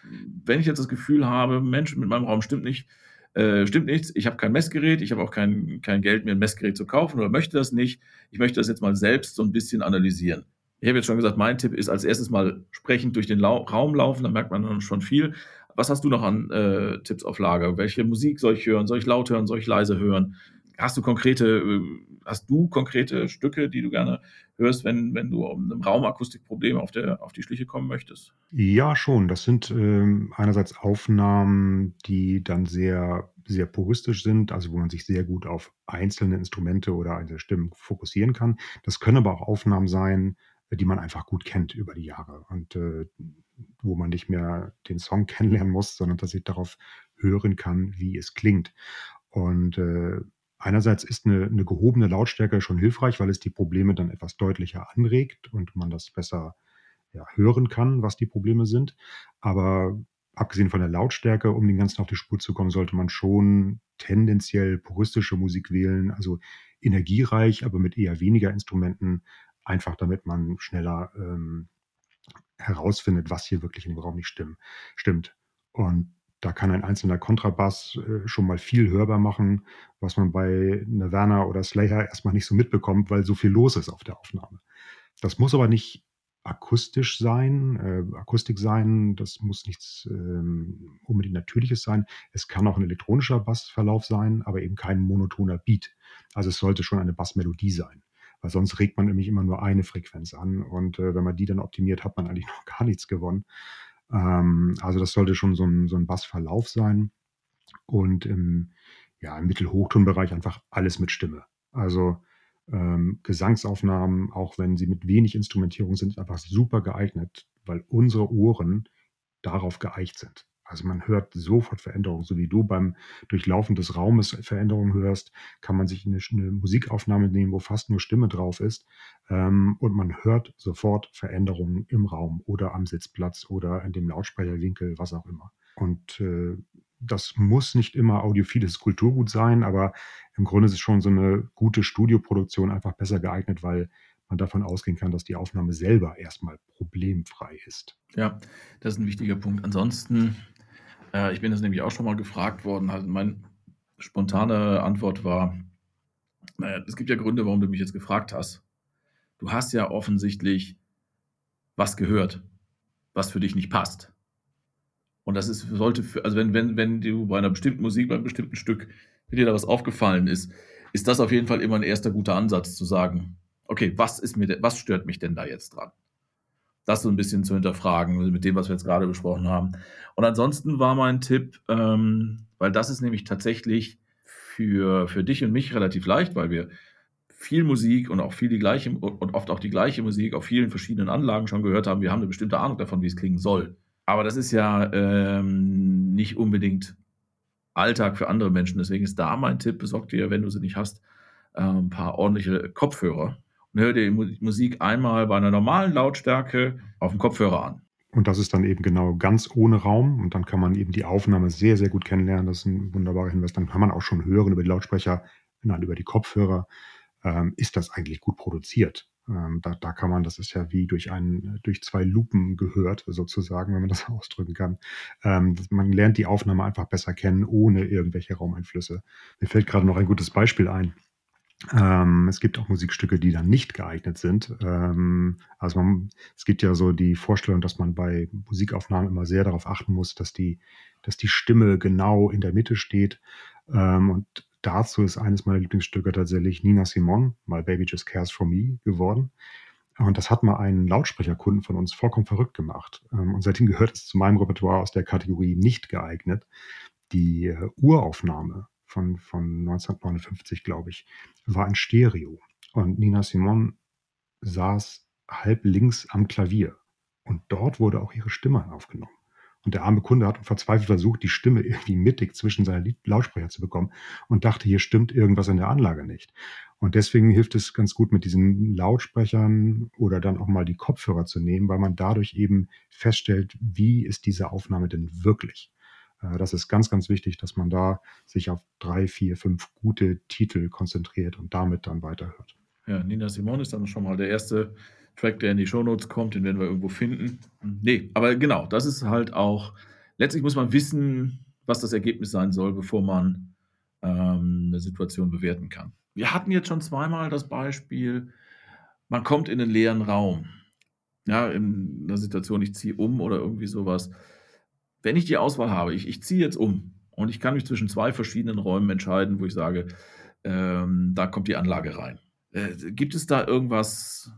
[SPEAKER 2] wenn ich jetzt das Gefühl habe, Mensch, mit meinem Raum stimmt nicht, äh, stimmt nichts, ich habe kein Messgerät, ich habe auch kein, kein Geld, mir ein Messgerät zu kaufen oder möchte das nicht. Ich möchte das jetzt mal selbst so ein bisschen analysieren. Ich habe jetzt schon gesagt, mein Tipp ist als erstes mal sprechend durch den Lau Raum laufen, da merkt man schon viel. Was hast du noch an äh, Tipps auf Lager? Welche Musik soll ich hören? Soll ich laut hören? Soll ich leise hören? Hast du konkrete, äh, hast du konkrete Stücke, die du gerne hörst, wenn, wenn du um einem Raumakustikproblem auf, der, auf die Schliche kommen möchtest?
[SPEAKER 1] Ja, schon. Das sind ähm, einerseits Aufnahmen, die dann sehr, sehr puristisch sind, also wo man sich sehr gut auf einzelne Instrumente oder einzelne Stimmen fokussieren kann. Das können aber auch Aufnahmen sein, die man einfach gut kennt über die Jahre und äh, wo man nicht mehr den Song kennenlernen muss, sondern dass ich darauf hören kann, wie es klingt. Und äh, einerseits ist eine, eine gehobene Lautstärke schon hilfreich, weil es die Probleme dann etwas deutlicher anregt und man das besser ja, hören kann, was die Probleme sind. Aber abgesehen von der Lautstärke, um den ganzen auf die Spur zu kommen, sollte man schon tendenziell puristische Musik wählen, also energiereich, aber mit eher weniger Instrumenten, einfach damit man schneller ähm, herausfindet, was hier wirklich in dem Raum nicht stimm, stimmt. Und da kann ein einzelner Kontrabass äh, schon mal viel hörbar machen, was man bei Nirvana oder Slayer erstmal nicht so mitbekommt, weil so viel los ist auf der Aufnahme. Das muss aber nicht akustisch sein, äh, Akustik sein, das muss nichts ähm, unbedingt Natürliches sein. Es kann auch ein elektronischer Bassverlauf sein, aber eben kein monotoner Beat. Also es sollte schon eine Bassmelodie sein, weil sonst regt man nämlich immer nur eine Frequenz an und äh, wenn man die dann optimiert, hat man eigentlich noch gar nichts gewonnen. Ähm, also das sollte schon so ein, so ein Bassverlauf sein. Und im, ja, im Mittelhochtonbereich einfach alles mit Stimme. Also ähm, Gesangsaufnahmen, auch wenn sie mit wenig Instrumentierung sind, einfach super geeignet, weil unsere Ohren darauf geeicht sind. Also man hört sofort Veränderungen, so wie du beim Durchlaufen des Raumes Veränderungen hörst, kann man sich eine, eine Musikaufnahme nehmen, wo fast nur Stimme drauf ist ähm, und man hört sofort Veränderungen im Raum oder am Sitzplatz oder in dem Lautsprecherwinkel, was auch immer. Und äh, das muss nicht immer audiophiles Kulturgut sein, aber im Grunde ist es schon so eine gute Studioproduktion einfach besser geeignet, weil man davon ausgehen kann, dass die Aufnahme selber erstmal problemfrei ist.
[SPEAKER 2] Ja, das ist ein wichtiger Punkt. Ansonsten äh, ich bin das nämlich auch schon mal gefragt worden. Also meine spontane Antwort war, naja, es gibt ja Gründe, warum du mich jetzt gefragt hast. Du hast ja offensichtlich was gehört, was für dich nicht passt. Und das ist, sollte, für, also wenn, wenn, wenn du bei einer bestimmten Musik, bei einem bestimmten Stück, wenn dir da was aufgefallen ist, ist das auf jeden Fall immer ein erster guter Ansatz zu sagen, okay, was ist mir, was stört mich denn da jetzt dran? Das so ein bisschen zu hinterfragen mit dem, was wir jetzt gerade besprochen haben. Und ansonsten war mein Tipp, ähm, weil das ist nämlich tatsächlich für, für dich und mich relativ leicht, weil wir viel Musik und auch viel die gleiche und oft auch die gleiche Musik auf vielen verschiedenen Anlagen schon gehört haben. Wir haben eine bestimmte Ahnung davon, wie es klingen soll. Aber das ist ja ähm, nicht unbedingt Alltag für andere Menschen. Deswegen ist da mein Tipp, besorg dir, wenn du sie nicht hast, äh, ein paar ordentliche Kopfhörer und hör dir die Musik einmal bei einer normalen Lautstärke auf dem Kopfhörer an.
[SPEAKER 1] Und das ist dann eben genau ganz ohne Raum. Und dann kann man eben die Aufnahme sehr, sehr gut kennenlernen. Das ist ein wunderbarer Hinweis. Dann kann man auch schon hören über die Lautsprecher, nein, über die Kopfhörer. Ähm, ist das eigentlich gut produziert? Ähm, da, da, kann man, das ist ja wie durch einen, durch zwei Lupen gehört, sozusagen, wenn man das ausdrücken kann. Ähm, man lernt die Aufnahme einfach besser kennen, ohne irgendwelche Raumeinflüsse. Mir fällt gerade noch ein gutes Beispiel ein. Ähm, es gibt auch Musikstücke, die dann nicht geeignet sind. Ähm, also man, es gibt ja so die Vorstellung, dass man bei Musikaufnahmen immer sehr darauf achten muss, dass die, dass die Stimme genau in der Mitte steht. Ähm, und dazu ist eines meiner Lieblingsstücke tatsächlich Nina Simon, My Baby Just Cares for Me geworden. Und das hat mal einen Lautsprecherkunden von uns vollkommen verrückt gemacht. Ähm, und seitdem gehört es zu meinem Repertoire aus der Kategorie nicht geeignet. Die äh, Uraufnahme von, von 1959, glaube ich, war ein Stereo. Und Nina Simon saß halb links am Klavier. Und dort wurde auch ihre Stimme aufgenommen. Und der arme Kunde hat verzweifelt versucht, die Stimme irgendwie mittig zwischen seine Lautsprecher zu bekommen und dachte, hier stimmt irgendwas in der Anlage nicht. Und deswegen hilft es ganz gut, mit diesen Lautsprechern oder dann auch mal die Kopfhörer zu nehmen, weil man dadurch eben feststellt, wie ist diese Aufnahme denn wirklich. Äh, das ist ganz, ganz wichtig, dass man da sich auf drei, vier, fünf gute Titel konzentriert und damit dann weiterhört.
[SPEAKER 2] Ja, Nina Simon ist dann schon mal der erste Track, der in die Shownotes kommt, den werden wir irgendwo finden. Nee, aber genau, das ist halt auch, letztlich muss man wissen, was das Ergebnis sein soll, bevor man ähm, eine Situation bewerten kann. Wir hatten jetzt schon zweimal das Beispiel, man kommt in einen leeren Raum. Ja, in einer Situation, ich ziehe um oder irgendwie sowas wenn ich die Auswahl habe, ich, ich ziehe jetzt um und ich kann mich zwischen zwei verschiedenen Räumen entscheiden, wo ich sage, ähm, da kommt die Anlage rein. Äh, gibt es da irgendwas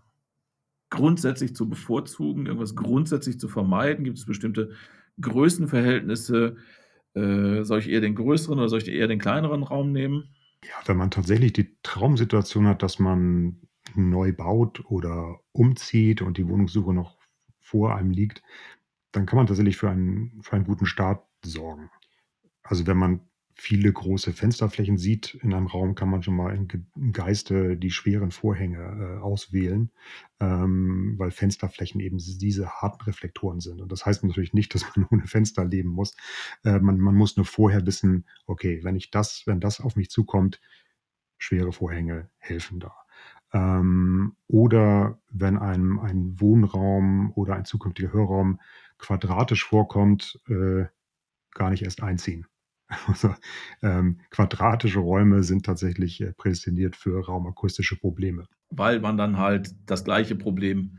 [SPEAKER 2] grundsätzlich zu bevorzugen, irgendwas grundsätzlich zu vermeiden? Gibt es bestimmte Größenverhältnisse? Äh, soll ich eher den größeren oder soll ich eher den kleineren Raum nehmen?
[SPEAKER 1] Ja, wenn man tatsächlich die Traumsituation hat, dass man neu baut oder umzieht und die Wohnungssuche noch vor einem liegt, dann kann man tatsächlich für einen, für einen guten Start sorgen. Also wenn man viele große Fensterflächen sieht in einem Raum, kann man schon mal im Geiste die schweren Vorhänge äh, auswählen, ähm, weil Fensterflächen eben diese harten Reflektoren sind. Und das heißt natürlich nicht, dass man ohne Fenster leben muss. Äh, man, man muss nur vorher wissen, okay, wenn ich das, wenn das auf mich zukommt, schwere Vorhänge helfen da. Ähm, oder wenn einem ein Wohnraum oder ein zukünftiger Hörraum quadratisch vorkommt, äh, gar nicht erst einziehen. Also, ähm, quadratische Räume sind tatsächlich äh, prädestiniert für raumakustische Probleme.
[SPEAKER 2] Weil man dann halt das gleiche Problem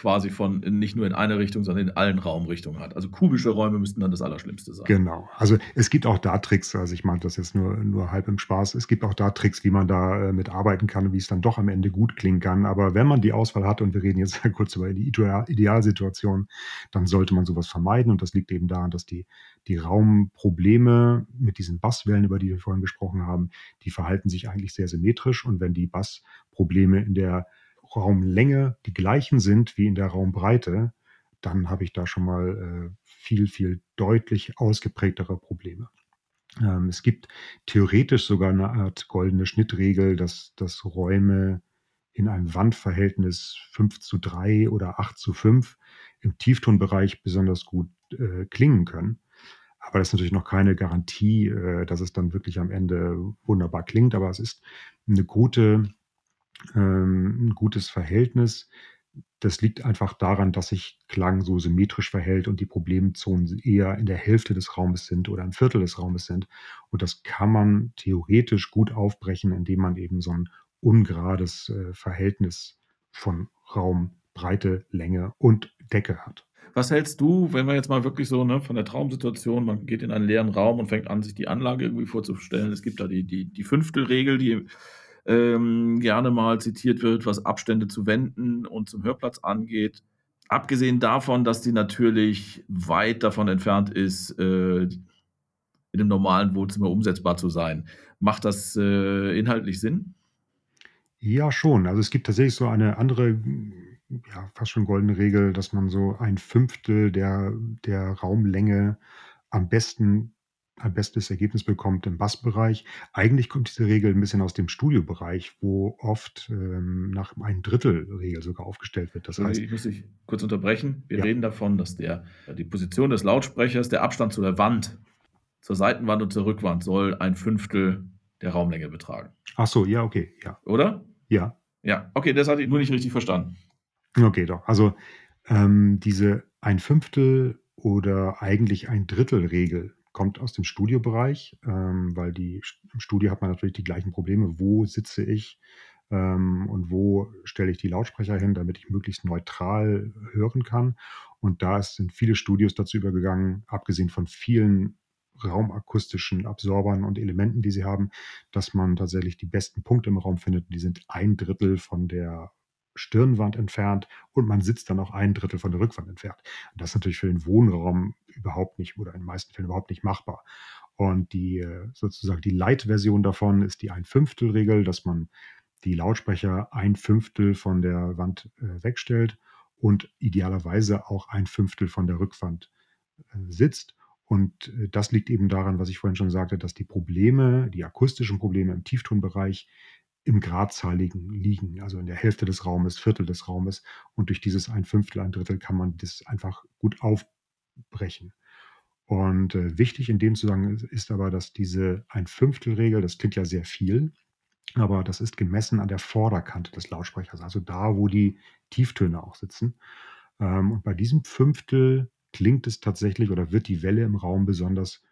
[SPEAKER 2] quasi von nicht nur in eine Richtung, sondern in allen Raumrichtungen hat. Also kubische Räume müssten dann das Allerschlimmste sein.
[SPEAKER 1] Genau. Also es gibt auch da Tricks, also ich meine das jetzt nur, nur halb im Spaß. Es gibt auch da Tricks, wie man da äh, mit arbeiten kann und wie es dann doch am Ende gut klingen kann. Aber wenn man die Auswahl hat, und wir reden jetzt kurz über die Idealsituation, dann sollte man sowas vermeiden. Und das liegt eben daran, dass die, die Raumprobleme mit diesen Basswellen, über die wir vorhin gesprochen haben, die verhalten sich eigentlich sehr symmetrisch. Und wenn die Bassprobleme in der Raumlänge die gleichen sind wie in der Raumbreite, dann habe ich da schon mal äh, viel, viel deutlich ausgeprägtere Probleme. Ähm, es gibt theoretisch sogar eine Art goldene Schnittregel, dass, dass Räume in einem Wandverhältnis 5 zu 3 oder 8 zu 5 im Tieftonbereich besonders gut äh, klingen können. Aber das ist natürlich noch keine Garantie, äh, dass es dann wirklich am Ende wunderbar klingt. Aber es ist eine gute ein gutes Verhältnis. Das liegt einfach daran, dass sich Klang so symmetrisch verhält und die Problemzonen eher in der Hälfte des Raumes sind oder ein Viertel des Raumes sind. Und das kann man theoretisch gut aufbrechen, indem man eben so ein ungerades äh, Verhältnis von Raum, Breite, Länge und Decke hat.
[SPEAKER 2] Was hältst du, wenn wir jetzt mal wirklich so ne, von der Traumsituation, man geht in einen leeren Raum und fängt an, sich die Anlage irgendwie vorzustellen. Es gibt da die, die, die Fünftelregel, die ähm, gerne mal zitiert wird, was Abstände zu Wänden und zum Hörplatz angeht. Abgesehen davon, dass die natürlich weit davon entfernt ist, äh, in einem normalen Wohnzimmer umsetzbar zu sein. Macht das äh, inhaltlich Sinn?
[SPEAKER 1] Ja, schon. Also es gibt tatsächlich so eine andere, ja, fast schon goldene Regel, dass man so ein Fünftel der, der Raumlänge am besten ein bestes Ergebnis bekommt im Bassbereich. Eigentlich kommt diese Regel ein bisschen aus dem Studiobereich, wo oft ähm, nach einem Drittel Regel sogar aufgestellt wird.
[SPEAKER 2] Das heißt, ich muss dich kurz unterbrechen. Wir ja. reden davon, dass der, die Position des Lautsprechers, der Abstand zu der Wand, zur Seitenwand und zur Rückwand soll ein Fünftel der Raumlänge betragen.
[SPEAKER 1] Ach so, ja, okay, ja.
[SPEAKER 2] Oder?
[SPEAKER 1] Ja.
[SPEAKER 2] Ja, okay, das hatte ich nur nicht richtig verstanden.
[SPEAKER 1] Okay, doch. Also ähm, diese ein Fünftel oder eigentlich ein Drittel Regel kommt aus dem Studiobereich, ähm, weil die, im Studio hat man natürlich die gleichen Probleme. Wo sitze ich ähm, und wo stelle ich die Lautsprecher hin, damit ich möglichst neutral hören kann. Und da sind viele Studios dazu übergegangen, abgesehen von vielen raumakustischen Absorbern und Elementen, die sie haben, dass man tatsächlich die besten Punkte im Raum findet. Die sind ein Drittel von der Stirnwand entfernt und man sitzt dann auch ein Drittel von der Rückwand entfernt. Und das ist natürlich für den Wohnraum überhaupt nicht oder in den meisten Fällen überhaupt nicht machbar. Und die äh, sozusagen die Light-Version davon ist die Ein-Fünftel-Regel, dass man die Lautsprecher ein Fünftel von der Wand äh, wegstellt und idealerweise auch ein Fünftel von der Rückwand äh, sitzt. Und das liegt eben daran, was ich vorhin schon sagte, dass die Probleme, die akustischen Probleme im Tieftonbereich im Gradzahligen liegen, also in der Hälfte des Raumes, Viertel des Raumes. Und durch dieses ein Fünftel, ein Drittel kann man das einfach gut aufbrechen. Und äh, wichtig in dem Zusammenhang ist aber, dass diese ein Fünftel-Regel, das klingt ja sehr viel, aber das ist gemessen an der Vorderkante des Lautsprechers, also da, wo die Tieftöne auch sitzen. Ähm, und bei diesem Fünftel klingt es tatsächlich oder wird die Welle im Raum besonders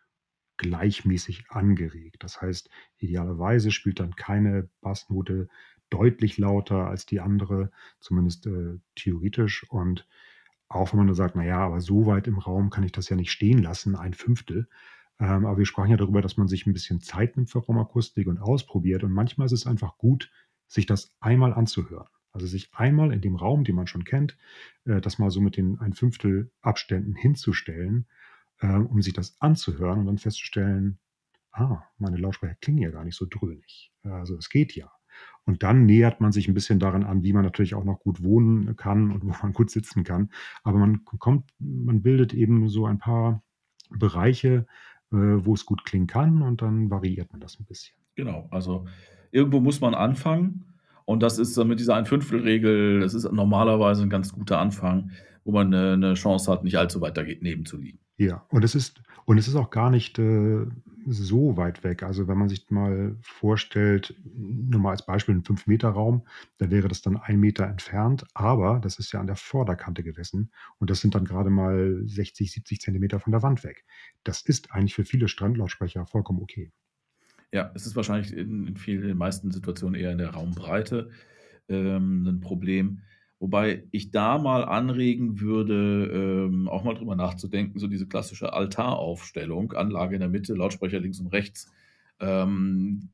[SPEAKER 1] gleichmäßig angeregt. Das heißt, idealerweise spielt dann keine Bassnote deutlich lauter als die andere, zumindest äh, theoretisch. Und auch wenn man da sagt, naja, aber so weit im Raum kann ich das ja nicht stehen lassen, ein Fünftel, Ähm, aber wir sprachen ja darüber, dass man sich ein bisschen Zeit nimmt für Raumakustik und ausprobiert. Und manchmal ist es einfach gut, sich das einmal anzuhören. Also sich einmal in dem Raum, den man schon kennt, äh, das mal so mit den ein Fünftel Abständen hinzustellen, äh, um sich das anzuhören und dann festzustellen, ah, meine Lautsprecher klingen ja gar nicht so dröhnig. Also es geht ja. Und dann nähert man sich ein bisschen daran an, wie man natürlich auch noch gut wohnen kann und wo man gut sitzen kann. Aber man kommt, man bildet eben so ein paar Bereiche, äh, wo es gut klingen kann und dann variiert man das ein bisschen.
[SPEAKER 2] Genau, also irgendwo muss man anfangen und das ist mit dieser Ein-Fünftel-Regel, das ist normalerweise ein ganz guter Anfang, wo man eine, eine Chance hat, nicht allzu weit daneben zu liegen.
[SPEAKER 1] Ja, und es ist, und es ist auch gar nicht äh, so weit weg. Also wenn man sich mal vorstellt, nur mal als Beispiel einen 5-Meter-Raum, da wäre das dann ein Meter entfernt, aber das ist ja an der Vorderkante gemessen und das sind dann gerade mal 60, 70 Zentimeter von der Wand weg. Das ist eigentlich für viele Strandlautsprecher vollkommen okay.
[SPEAKER 2] Ja, es ist wahrscheinlich in, in vielen, in den meisten Situationen eher in der Raumbreite ähm, ein Problem. Wobei ich da mal anregen würde, ähm, auch mal drüber nachzudenken, so diese klassische Altaraufstellung, Anlage in der Mitte, Lautsprecher links und rechts, ähm,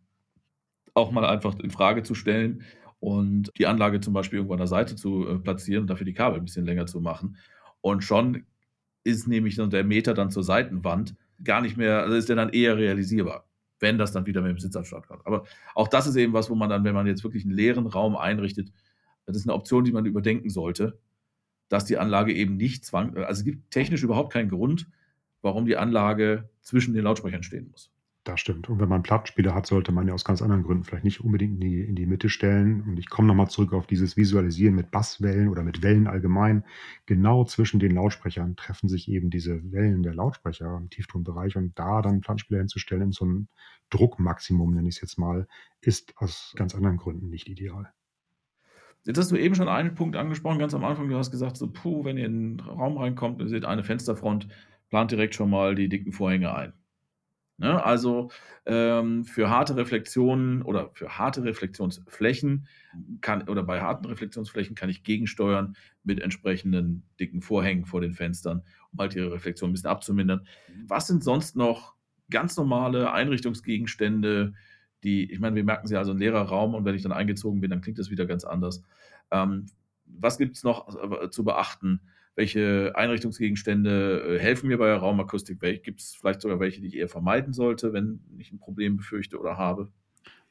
[SPEAKER 2] auch mal einfach in Frage zu stellen und die Anlage zum Beispiel irgendwo an der Seite zu äh, platzieren und dafür die Kabel ein bisschen länger zu machen. Und schon ist nämlich der Meter dann zur Seitenwand gar nicht mehr, also ist der dann eher realisierbar wenn das dann wieder mit dem Sitzabstand kommt. Aber auch das ist eben was, wo man dann, wenn man jetzt wirklich einen leeren Raum einrichtet, das ist eine Option, die man überdenken sollte, dass die Anlage eben nicht zwang, also es gibt technisch überhaupt keinen Grund, warum die Anlage zwischen den Lautsprechern stehen muss.
[SPEAKER 1] Das stimmt. Und wenn man Plattenspieler hat, sollte man ja aus ganz anderen Gründen vielleicht nicht unbedingt in die, in die Mitte stellen. Und ich komme nochmal zurück auf dieses Visualisieren mit Basswellen oder mit Wellen allgemein. Genau zwischen den Lautsprechern treffen sich eben diese Wellen der Lautsprecher im Tieftonbereich. Und da dann Plattenspieler hinzustellen in so ein Druckmaximum, nenne ich es jetzt mal, ist aus ganz anderen Gründen nicht ideal.
[SPEAKER 2] Jetzt hast du eben schon einen Punkt angesprochen, ganz am Anfang. Du hast gesagt, so, puh, wenn ihr in den Raum reinkommt und ihr seht eine Fensterfront, plant direkt schon mal die dicken Vorhänge ein. Ne? Also ähm, für harte Reflexionen oder für harte Reflexionsflächen kann oder bei harten Reflexionsflächen kann ich gegensteuern mit entsprechenden dicken Vorhängen vor den Fenstern, um halt ihre Reflexion ein bisschen abzumindern. Was sind sonst noch ganz normale Einrichtungsgegenstände, die, ich meine, wir merken sie also ein leerer Raum und wenn ich dann eingezogen bin, dann klingt das wieder ganz anders. Ähm, was gibt es noch äh, zu beachten? welche Einrichtungsgegenstände äh, helfen mir bei der Raumakustik, gibt es vielleicht sogar welche, die ich eher vermeiden sollte, wenn ich ein Problem befürchte oder habe?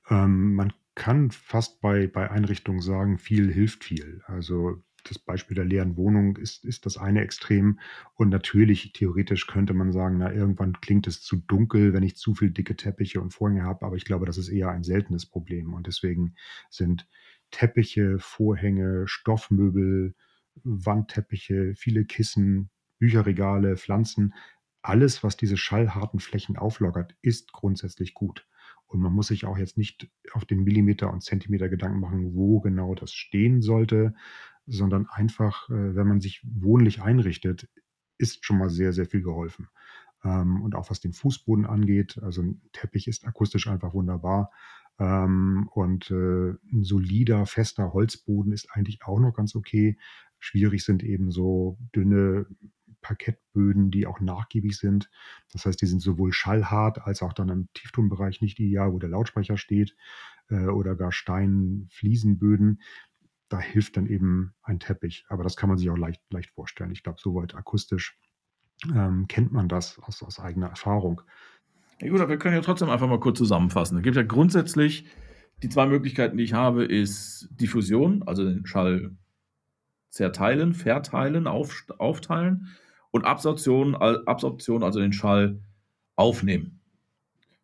[SPEAKER 1] Ähm, man kann fast bei, bei Einrichtungen sagen, viel hilft viel. Also das Beispiel der leeren Wohnung ist, ist das eine Extrem. Und natürlich, theoretisch könnte man sagen, na, irgendwann klingt es zu dunkel, wenn ich zu viel dicke Teppiche und Vorhänge habe. Aber ich glaube, das ist eher ein seltenes Problem. Und deswegen sind Teppiche, Vorhänge, Stoffmöbel, Wandteppiche, viele Kissen, Bücherregale, Pflanzen. Alles, was diese schallharten Flächen auflockert, ist grundsätzlich gut. Und man muss sich auch jetzt nicht auf den Millimeter und Zentimeter Gedanken machen, wo genau das stehen sollte, sondern einfach, äh, wenn man sich wohnlich einrichtet, ist schon mal sehr, sehr viel geholfen. Ähm, und auch was den Fußboden angeht, also ein Teppich ist akustisch einfach wunderbar. Ähm, und äh, ein solider, fester Holzboden ist eigentlich auch noch ganz okay. Schwierig sind eben so dünne Parkettböden, die auch nachgiebig sind. Das heißt, die sind sowohl schallhart als auch dann im Tieftonbereich nicht ideal, wo der Lautsprecher steht, äh, oder gar Steinfliesenböden. Da hilft dann eben ein Teppich. Aber das kann man sich auch leicht, leicht vorstellen. Ich glaube, soweit akustisch ähm, kennt man das aus, aus eigener Erfahrung.
[SPEAKER 2] Ja gut, aber wir können ja trotzdem einfach mal kurz zusammenfassen. Es gibt ja grundsätzlich die zwei Möglichkeiten, die ich habe, ist Diffusion, also den Schall zerteilen, verteilen, auf, aufteilen und Absorption, Absorption, also den Schall aufnehmen.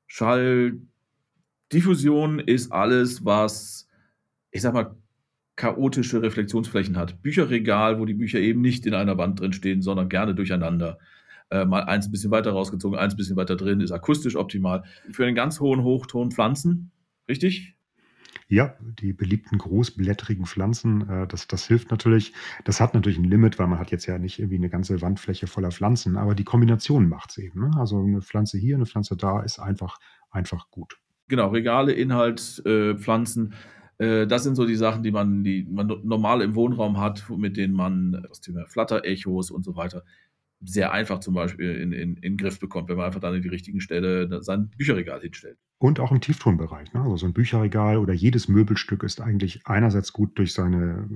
[SPEAKER 2] Schalldiffusion ist alles, was, ich sag mal, chaotische Reflexionsflächen hat. Bücherregal, wo die Bücher eben nicht in einer Wand drin stehen, sondern gerne durcheinander. Äh, mal eins ein bisschen weiter rausgezogen, eins ein bisschen weiter drin, ist akustisch optimal. Für einen ganz hohen Hochton Pflanzen, richtig?
[SPEAKER 1] Ja, die beliebten großblättrigen Pflanzen, äh, das, das hilft natürlich. Das hat natürlich ein Limit, weil man hat jetzt ja nicht irgendwie eine ganze Wandfläche voller Pflanzen, aber die Kombination macht es eben. Ne? Also eine Pflanze hier, eine Pflanze da ist einfach, einfach gut.
[SPEAKER 2] Genau, Regale, Inhalt, äh, Pflanzen. Äh, das sind so die Sachen, die man, die man normal im Wohnraum hat, mit denen man das Thema Flatterechos und so weiter sehr einfach zum Beispiel in, in, in den Griff bekommt, wenn man einfach dann an die richtigen Stelle sein Bücherregal hinstellt.
[SPEAKER 1] Und auch im Tieftonbereich. Ne? Also so ein Bücherregal oder jedes Möbelstück ist eigentlich einerseits gut durch seine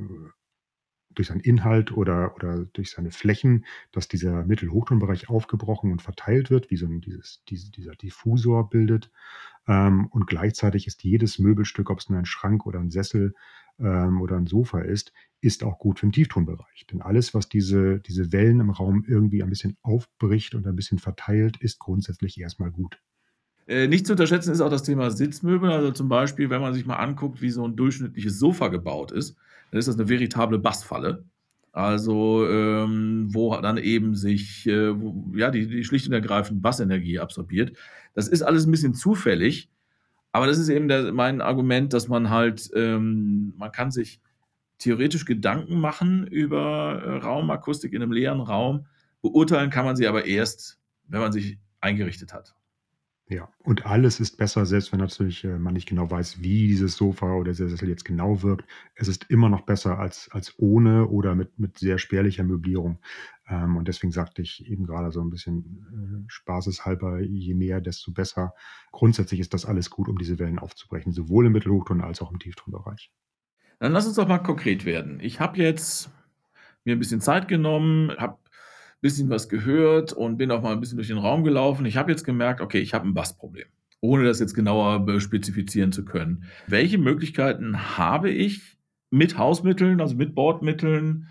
[SPEAKER 1] durch seinen Inhalt oder, oder durch seine Flächen, dass dieser Mittelhochtonbereich aufgebrochen und verteilt wird, wie so ein, dieses, diese, dieser Diffusor bildet. Ähm, und gleichzeitig ist jedes Möbelstück, ob es nur ein Schrank oder ein Sessel ähm, oder ein Sofa ist, ist auch gut für den Tieftonbereich. Denn alles, was diese, diese Wellen im Raum irgendwie ein bisschen aufbricht und ein bisschen verteilt, ist grundsätzlich erstmal gut.
[SPEAKER 2] Äh, nicht zu unterschätzen ist auch das Thema Sitzmöbel. Also zum Beispiel, wenn man sich mal anguckt, wie so ein durchschnittliches Sofa gebaut ist, dann ist das eine veritable Bassfalle. Also, ähm, wo dann eben sich, äh, wo, ja, die, die schlicht und ergreifend Bassenergie absorbiert. Das ist alles ein bisschen zufällig, aber das ist eben der, mein Argument, dass man halt, ähm, man kann sich theoretisch Gedanken machen über äh, Raumakustik in einem leeren Raum. Beurteilen kann man sie aber erst, wenn man sich eingerichtet hat.
[SPEAKER 1] Ja, und alles ist besser, selbst wenn natürlich äh, man nicht genau weiß, wie dieses Sofa oder der Sessel jetzt genau wirkt. Es ist immer noch besser als, als ohne oder mit, mit sehr spärlicher Möblierung. Ähm, und deswegen sagte ich eben gerade so ein bisschen äh, spaßeshalber, je mehr, desto besser. Grundsätzlich ist das alles gut, um diese Wellen aufzubrechen, sowohl im Mittelhochton als auch im Tieftonbereich.
[SPEAKER 2] Dann lass uns doch mal konkret werden. Ich habe jetzt mir ein bisschen Zeit genommen, habe bisschen was gehört und bin auch mal ein bisschen durch den Raum gelaufen. Ich habe jetzt gemerkt, okay, ich habe ein Bassproblem, ohne das jetzt genauer spezifizieren zu können. Welche Möglichkeiten habe ich mit Hausmitteln, also mit Bordmitteln,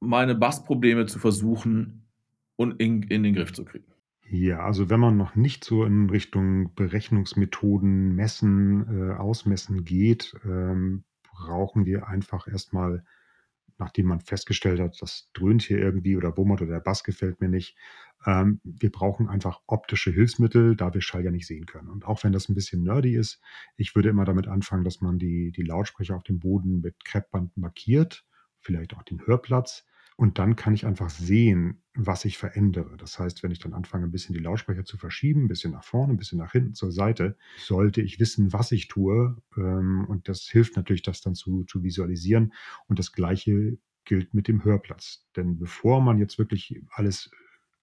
[SPEAKER 2] meine Bassprobleme zu versuchen und in, in den Griff zu kriegen?
[SPEAKER 1] Ja, also wenn man noch nicht so in Richtung Berechnungsmethoden, Messen, äh, Ausmessen geht, ähm, brauchen wir einfach erstmal nachdem man festgestellt hat, das dröhnt hier irgendwie oder wummert oder der Bass gefällt mir nicht. Ähm, wir brauchen einfach optische Hilfsmittel, da wir Schall ja nicht sehen können. Und auch wenn das ein bisschen nerdy ist, ich würde immer damit anfangen, dass man die, die Lautsprecher auf dem Boden mit Kreppband markiert, vielleicht auch den Hörplatz und dann kann ich einfach sehen, was ich verändere. Das heißt, wenn ich dann anfange, ein bisschen die Lautsprecher zu verschieben, ein bisschen nach vorne, ein bisschen nach hinten zur Seite, sollte ich wissen, was ich tue. Ähm, und das hilft natürlich, das dann zu, zu visualisieren. Und das Gleiche gilt mit dem Hörplatz. Denn bevor man jetzt wirklich alles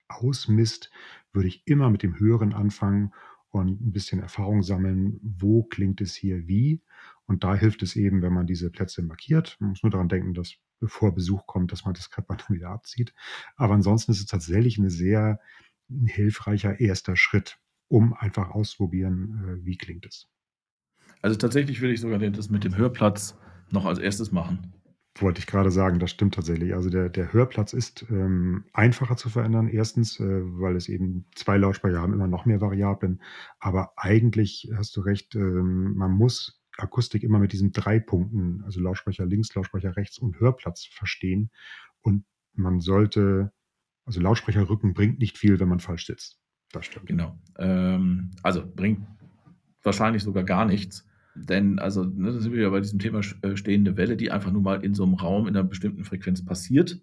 [SPEAKER 1] ausmisst, würde ich immer mit dem Hören anfangen und ein bisschen Erfahrung sammeln, wo klingt es hier wie. Und da hilft es eben, wenn man diese Plätze markiert. Man muss nur daran denken, dass bevor Besuch kommt, dass man das Kreppband wieder abzieht. Aber ansonsten ist es tatsächlich ein sehr hilfreicher erster Schritt, um einfach auszuprobieren, äh, wie klingt es.
[SPEAKER 2] Also tatsächlich würde ich sogar das mit dem Hörplatz noch als erstes machen.
[SPEAKER 1] Wollte ich gerade sagen, das stimmt tatsächlich. Also der, der Hörplatz ist ähm, einfacher zu verändern. Erstens, äh, weil es eben zwei Lautsprecher haben, immer noch mehr Variablen. Aber eigentlich hast du recht, ähm, man muss Akustik immer mit diesen drei Punkten, also Lautsprecher links, Lautsprecher rechts und Hörplatz verstehen. Und man sollte, also Lautsprecherrücken bringt nicht viel, wenn man falsch sitzt.
[SPEAKER 2] Das stimmt. Genau. Ähm, also bringt wahrscheinlich sogar gar nichts. Denn, also, ne, da sind wir ja bei diesem Thema äh, stehende Welle, die einfach nur mal in so einem Raum in einer bestimmten Frequenz passiert.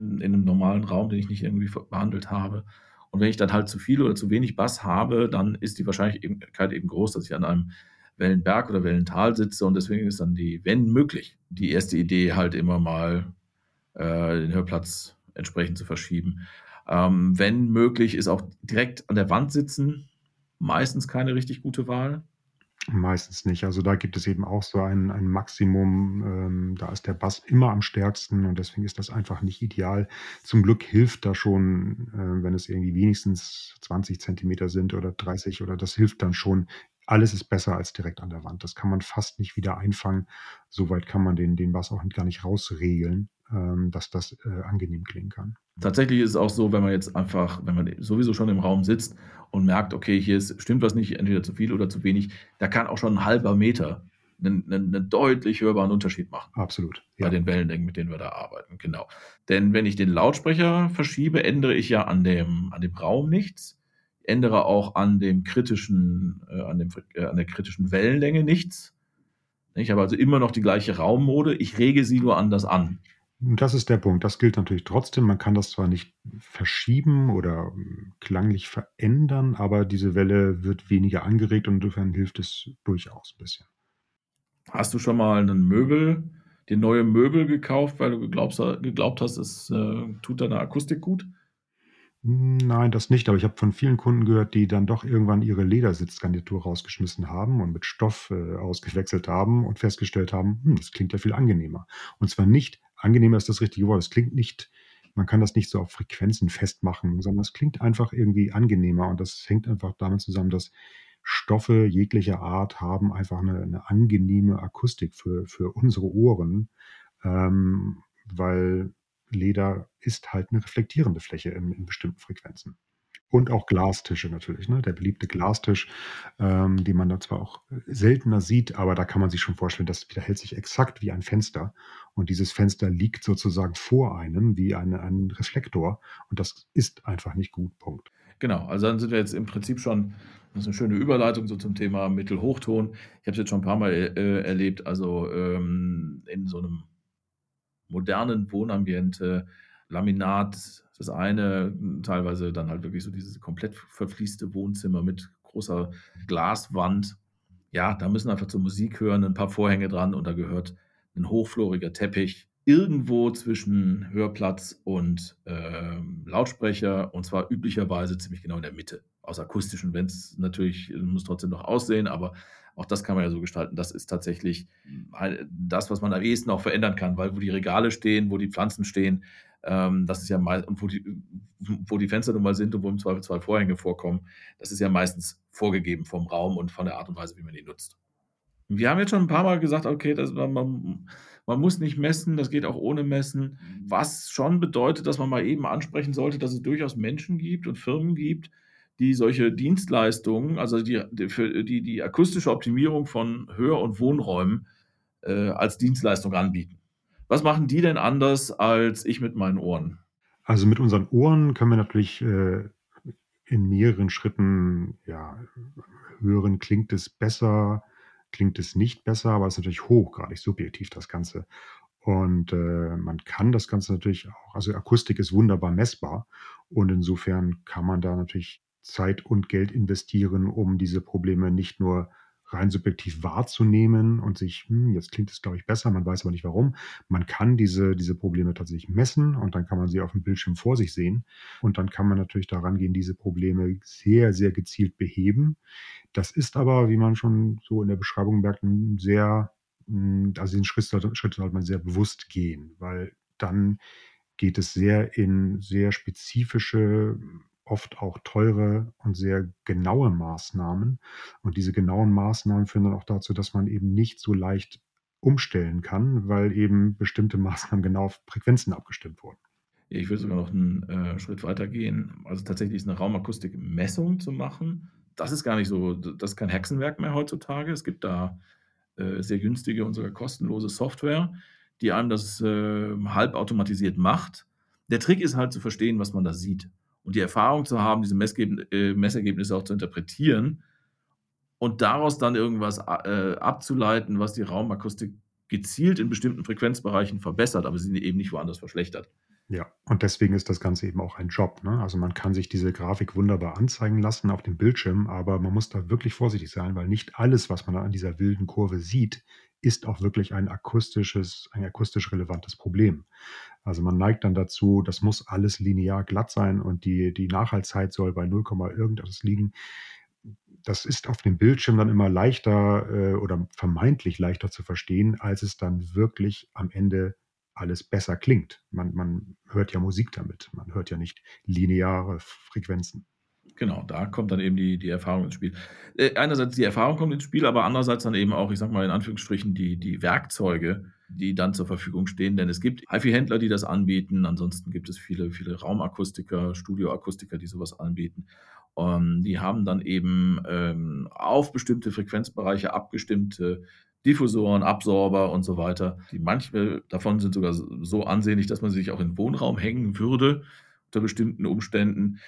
[SPEAKER 2] In einem normalen Raum, den ich nicht irgendwie behandelt habe. Und wenn ich dann halt zu viel oder zu wenig Bass habe, dann ist die Wahrscheinlichkeit eben groß, dass ich an einem Wellenberg oder Wellental sitze und deswegen ist dann die, wenn möglich, die erste Idee halt immer mal äh, den Hörplatz entsprechend zu verschieben. Ähm, wenn möglich, ist auch direkt an der Wand sitzen meistens keine richtig gute Wahl.
[SPEAKER 1] Meistens nicht. Also da gibt es eben auch so ein, ein Maximum. Ähm, da ist der Bass immer am stärksten und deswegen ist das einfach nicht ideal. Zum Glück hilft da schon, äh, wenn es irgendwie wenigstens 20 Zentimeter sind oder 30 oder das hilft dann schon, alles ist besser als direkt an der Wand. Das kann man fast nicht wieder einfangen. Soweit kann man den, den Bass auch gar nicht rausregeln, ähm, dass das äh, angenehm klingen kann.
[SPEAKER 2] Tatsächlich ist es auch so, wenn man jetzt einfach, wenn man sowieso schon im Raum sitzt und merkt, okay, hier ist, stimmt was nicht, entweder zu viel oder zu wenig, da kann auch schon ein halber Meter einen, einen, einen deutlich hörbaren Unterschied machen.
[SPEAKER 1] Absolut.
[SPEAKER 2] Ja. Bei den Wellenlängen, mit denen wir da arbeiten. Genau. Denn wenn ich den Lautsprecher verschiebe, ändere ich ja an dem, an dem Raum nichts ändere auch an dem kritischen, äh, an, dem, äh, an der kritischen Wellenlänge nichts. Ich habe also immer noch die gleiche Raummode, ich rege sie nur anders an.
[SPEAKER 1] Das ist der Punkt. Das gilt natürlich trotzdem. Man kann das zwar nicht verschieben oder ähm, klanglich verändern, aber diese Welle wird weniger angeregt und insofern hilft es durchaus ein bisschen.
[SPEAKER 2] Hast du schon mal einen Möbel, dir neue Möbel gekauft, weil du geglaubt, geglaubt hast, es äh, tut deiner Akustik gut?
[SPEAKER 1] Nein, das nicht, aber ich habe von vielen Kunden gehört, die dann doch irgendwann ihre Ledersitzgarnitur rausgeschmissen haben und mit Stoff, äh, ausgewechselt haben und festgestellt haben: „Hm, das klingt ja viel angenehmer.“ Und zwar nicht angenehmer ist das richtige Wort. Es klingt nicht man kann das nicht so auf Frequenzen festmachen, sondern es klingt einfach irgendwie angenehmer und das hängt einfach damit zusammen, dass Stoffe jeglicher Art haben einfach eine 'ne angenehme Akustik für für unsere Ohren, ähm, weil Leder ist halt 'ne reflektierende Fläche in in bestimmten Frequenzen. Und auch Glastische natürlich, ne? Der beliebte Glastisch, ähm, den man da zwar auch, äh, seltener sieht, aber da kann man sich schon vorstellen, das verhält sich exakt wie ein Fenster. Und dieses Fenster liegt sozusagen vor einem wie eine ein Reflektor und das ist einfach nicht gut, Punkt.
[SPEAKER 2] Genau, also dann sind wir jetzt im Prinzip schon das ist 'ne schöne Überleitung so zum Thema Mittelhochton. Ich habe es jetzt schon 'n paar Mal, äh, erlebt, also, ähm, in so 'nem modernen Wohnambiente, Laminat das eine, teilweise dann halt wirklich so dieses komplett verfließte Wohnzimmer mit großer Glaswand. Ja, da müssen einfach zur Musik hören 'n paar Vorhänge dran und da gehört 'n hochfloriger Teppich irgendwo zwischen Hörplatz und, ähm, Lautsprecher und zwar üblicherweise ziemlich genau in der Mitte. Aus akustischen wenn's natürlich muss trotzdem noch aussehen, aber auch das kann man ja so gestalten. Das ist tatsächlich halt das, was man am ehesten auch verändern kann, weil wo die Regale stehen, wo die Pflanzen stehen, ähm, das ist ja mei und wo die wo die Fenster nun mal sind und wo im Zweifelsfall Vorhänge vorkommen, das ist ja meistens vorgegeben vom Raum und von der Art und Weise, wie man ihn nutzt. Wir haben jetzt schon 'n paar Mal gesagt, okay, das man man man muss nicht messen, das geht auch ohne Messen, was schon bedeutet, dass man mal eben ansprechen sollte, dass es durchaus Menschen gibt und Firmen gibt, die solche Dienstleistungen, also die die für die die akustische Optimierung von Hör und Wohnräumen, äh, als Dienstleistung anbieten. Was machen die denn anders als ich mit meinen Ohren?
[SPEAKER 1] Also, mit unseren Ohren können wir natürlich, äh, in mehreren Schritten, ja, hören, klingt es besser, klingt es nicht besser, aber ist natürlich hochgradig subjektiv, das Ganze. Und, äh, man kann das Ganze natürlich auch also, Akustik ist wunderbar messbar und insofern kann man da natürlich Zeit und Geld investieren, um diese Probleme nicht nur rein subjektiv wahrzunehmen und sich: „Hm, jetzt klingt es, glaube ich, besser“, man weiß aber nicht warum. Man kann diese diese Probleme tatsächlich messen und dann kann man sie auf'm Bildschirm vor sich sehen und dann kann man natürlich da rangehen, diese Probleme sehr, sehr gezielt beheben. Das ist aber, wie man schon so in der Beschreibung merkt, 'n sehr hm, also, den Schritt Schritt sollte man sehr bewusst gehen, weil dann geht es sehr in sehr spezifische, oft auch teure und sehr genaue Maßnahmen. Und diese genauen Maßnahmen führen dann auch dazu, dass man eben nicht so leicht umstellen kann, weil eben bestimmte Maßnahmen genau auf Frequenzen abgestimmt wurden.
[SPEAKER 2] Ich würde sogar noch 'n, äh, Schritt weitergehen. Also, tatsächlich ist 'ne Raumakustikmessung zu machen. Das ist gar nicht so das ist kein Hexenwerk mehr heutzutage. Es gibt da, äh, sehr günstige und sogar kostenlose Software, die einem das, äh, halbautomatisiert macht. Der Trick ist halt zu verstehen, was man da sieht und die Erfahrung zu haben, diese äh, Messergebnisse auch zu interpretieren und daraus dann irgendwas äh, abzuleiten, was die Raumakustik gezielt in bestimmten Frequenzbereichen verbessert, aber sie eben nicht woanders verschlechtert.
[SPEAKER 1] Ja, und deswegen ist das Ganze eben auch ein Job, ne? Also, man kann sich diese Grafik wunderbar anzeigen lassen auf dem Bildschirm, aber man muss da wirklich vorsichtig sein, weil nicht alles, was man an dieser wilden Kurve sieht, ist auch wirklich ein akustisches ein akustisch relevantes Problem. Also, man neigt dann dazu, das muss alles linear glatt sein und die die Nachhaltzeit soll bei 0, irgendetwas liegen. Das ist auf dem Bildschirm dann immer leichter, äh, oder vermeintlich leichter zu verstehen, als es dann wirklich am Ende alles besser klingt. Man man hört ja Musik damit. Man hört ja nicht lineare Frequenzen.
[SPEAKER 2] Genau, da kommt dann eben die die Erfahrung ins Spiel. Äh, einerseits die Erfahrung kommt ins Spiel, aber andererseits dann eben auch, ich sage mal in Anführungsstrichen, die die Werkzeuge, die dann zur Verfügung stehen. Denn es gibt HiFi-Händler, die das anbieten. Ansonsten gibt es viele, viele Raumakustiker, Studioakustiker, die so was anbieten. Ähm, die haben dann eben, ähm, auf bestimmte Frequenzbereiche abgestimmte Diffusoren, Absorber und so weiter. Die manche davon sind sogar so ansehnlich, dass man sie sich auch in Wohnraum hängen würde unter bestimmten Umständen.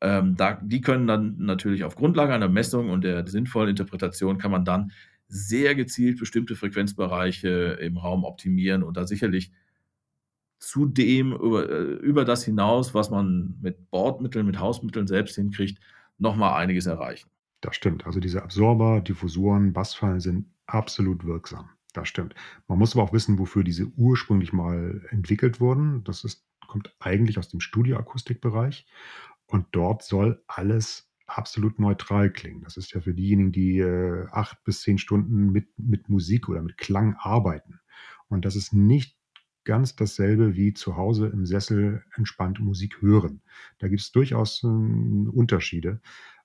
[SPEAKER 2] Ähm, da die können dann natürlich auf Grundlage einer Messung und der sinnvollen Interpretation kann man dann sehr gezielt bestimmte Frequenzbereiche im Raum optimieren und da sicherlich zudem über äh, über das hinaus, was man mit Bordmitteln, mit Hausmitteln selbst hinkriegt, noch mal einiges erreichen.
[SPEAKER 1] Das stimmt. Also, diese Absorber, Diffusoren, Bassfallen sind absolut wirksam. Das stimmt. Man muss aber auch wissen, wofür diese ursprünglich mal entwickelt wurden. Das ist kommt eigentlich aus dem Studioakustikbereich Und dort soll alles absolut neutral klingen. Das ist ja für diejenigen, die äh, acht bis zehn Stunden mit, mit Musik oder mit Klang arbeiten. Und das ist nicht ganz dasselbe wie zu Hause im Sessel entspannt Musik hören. Da gibt es durchaus äh, Unterschiede.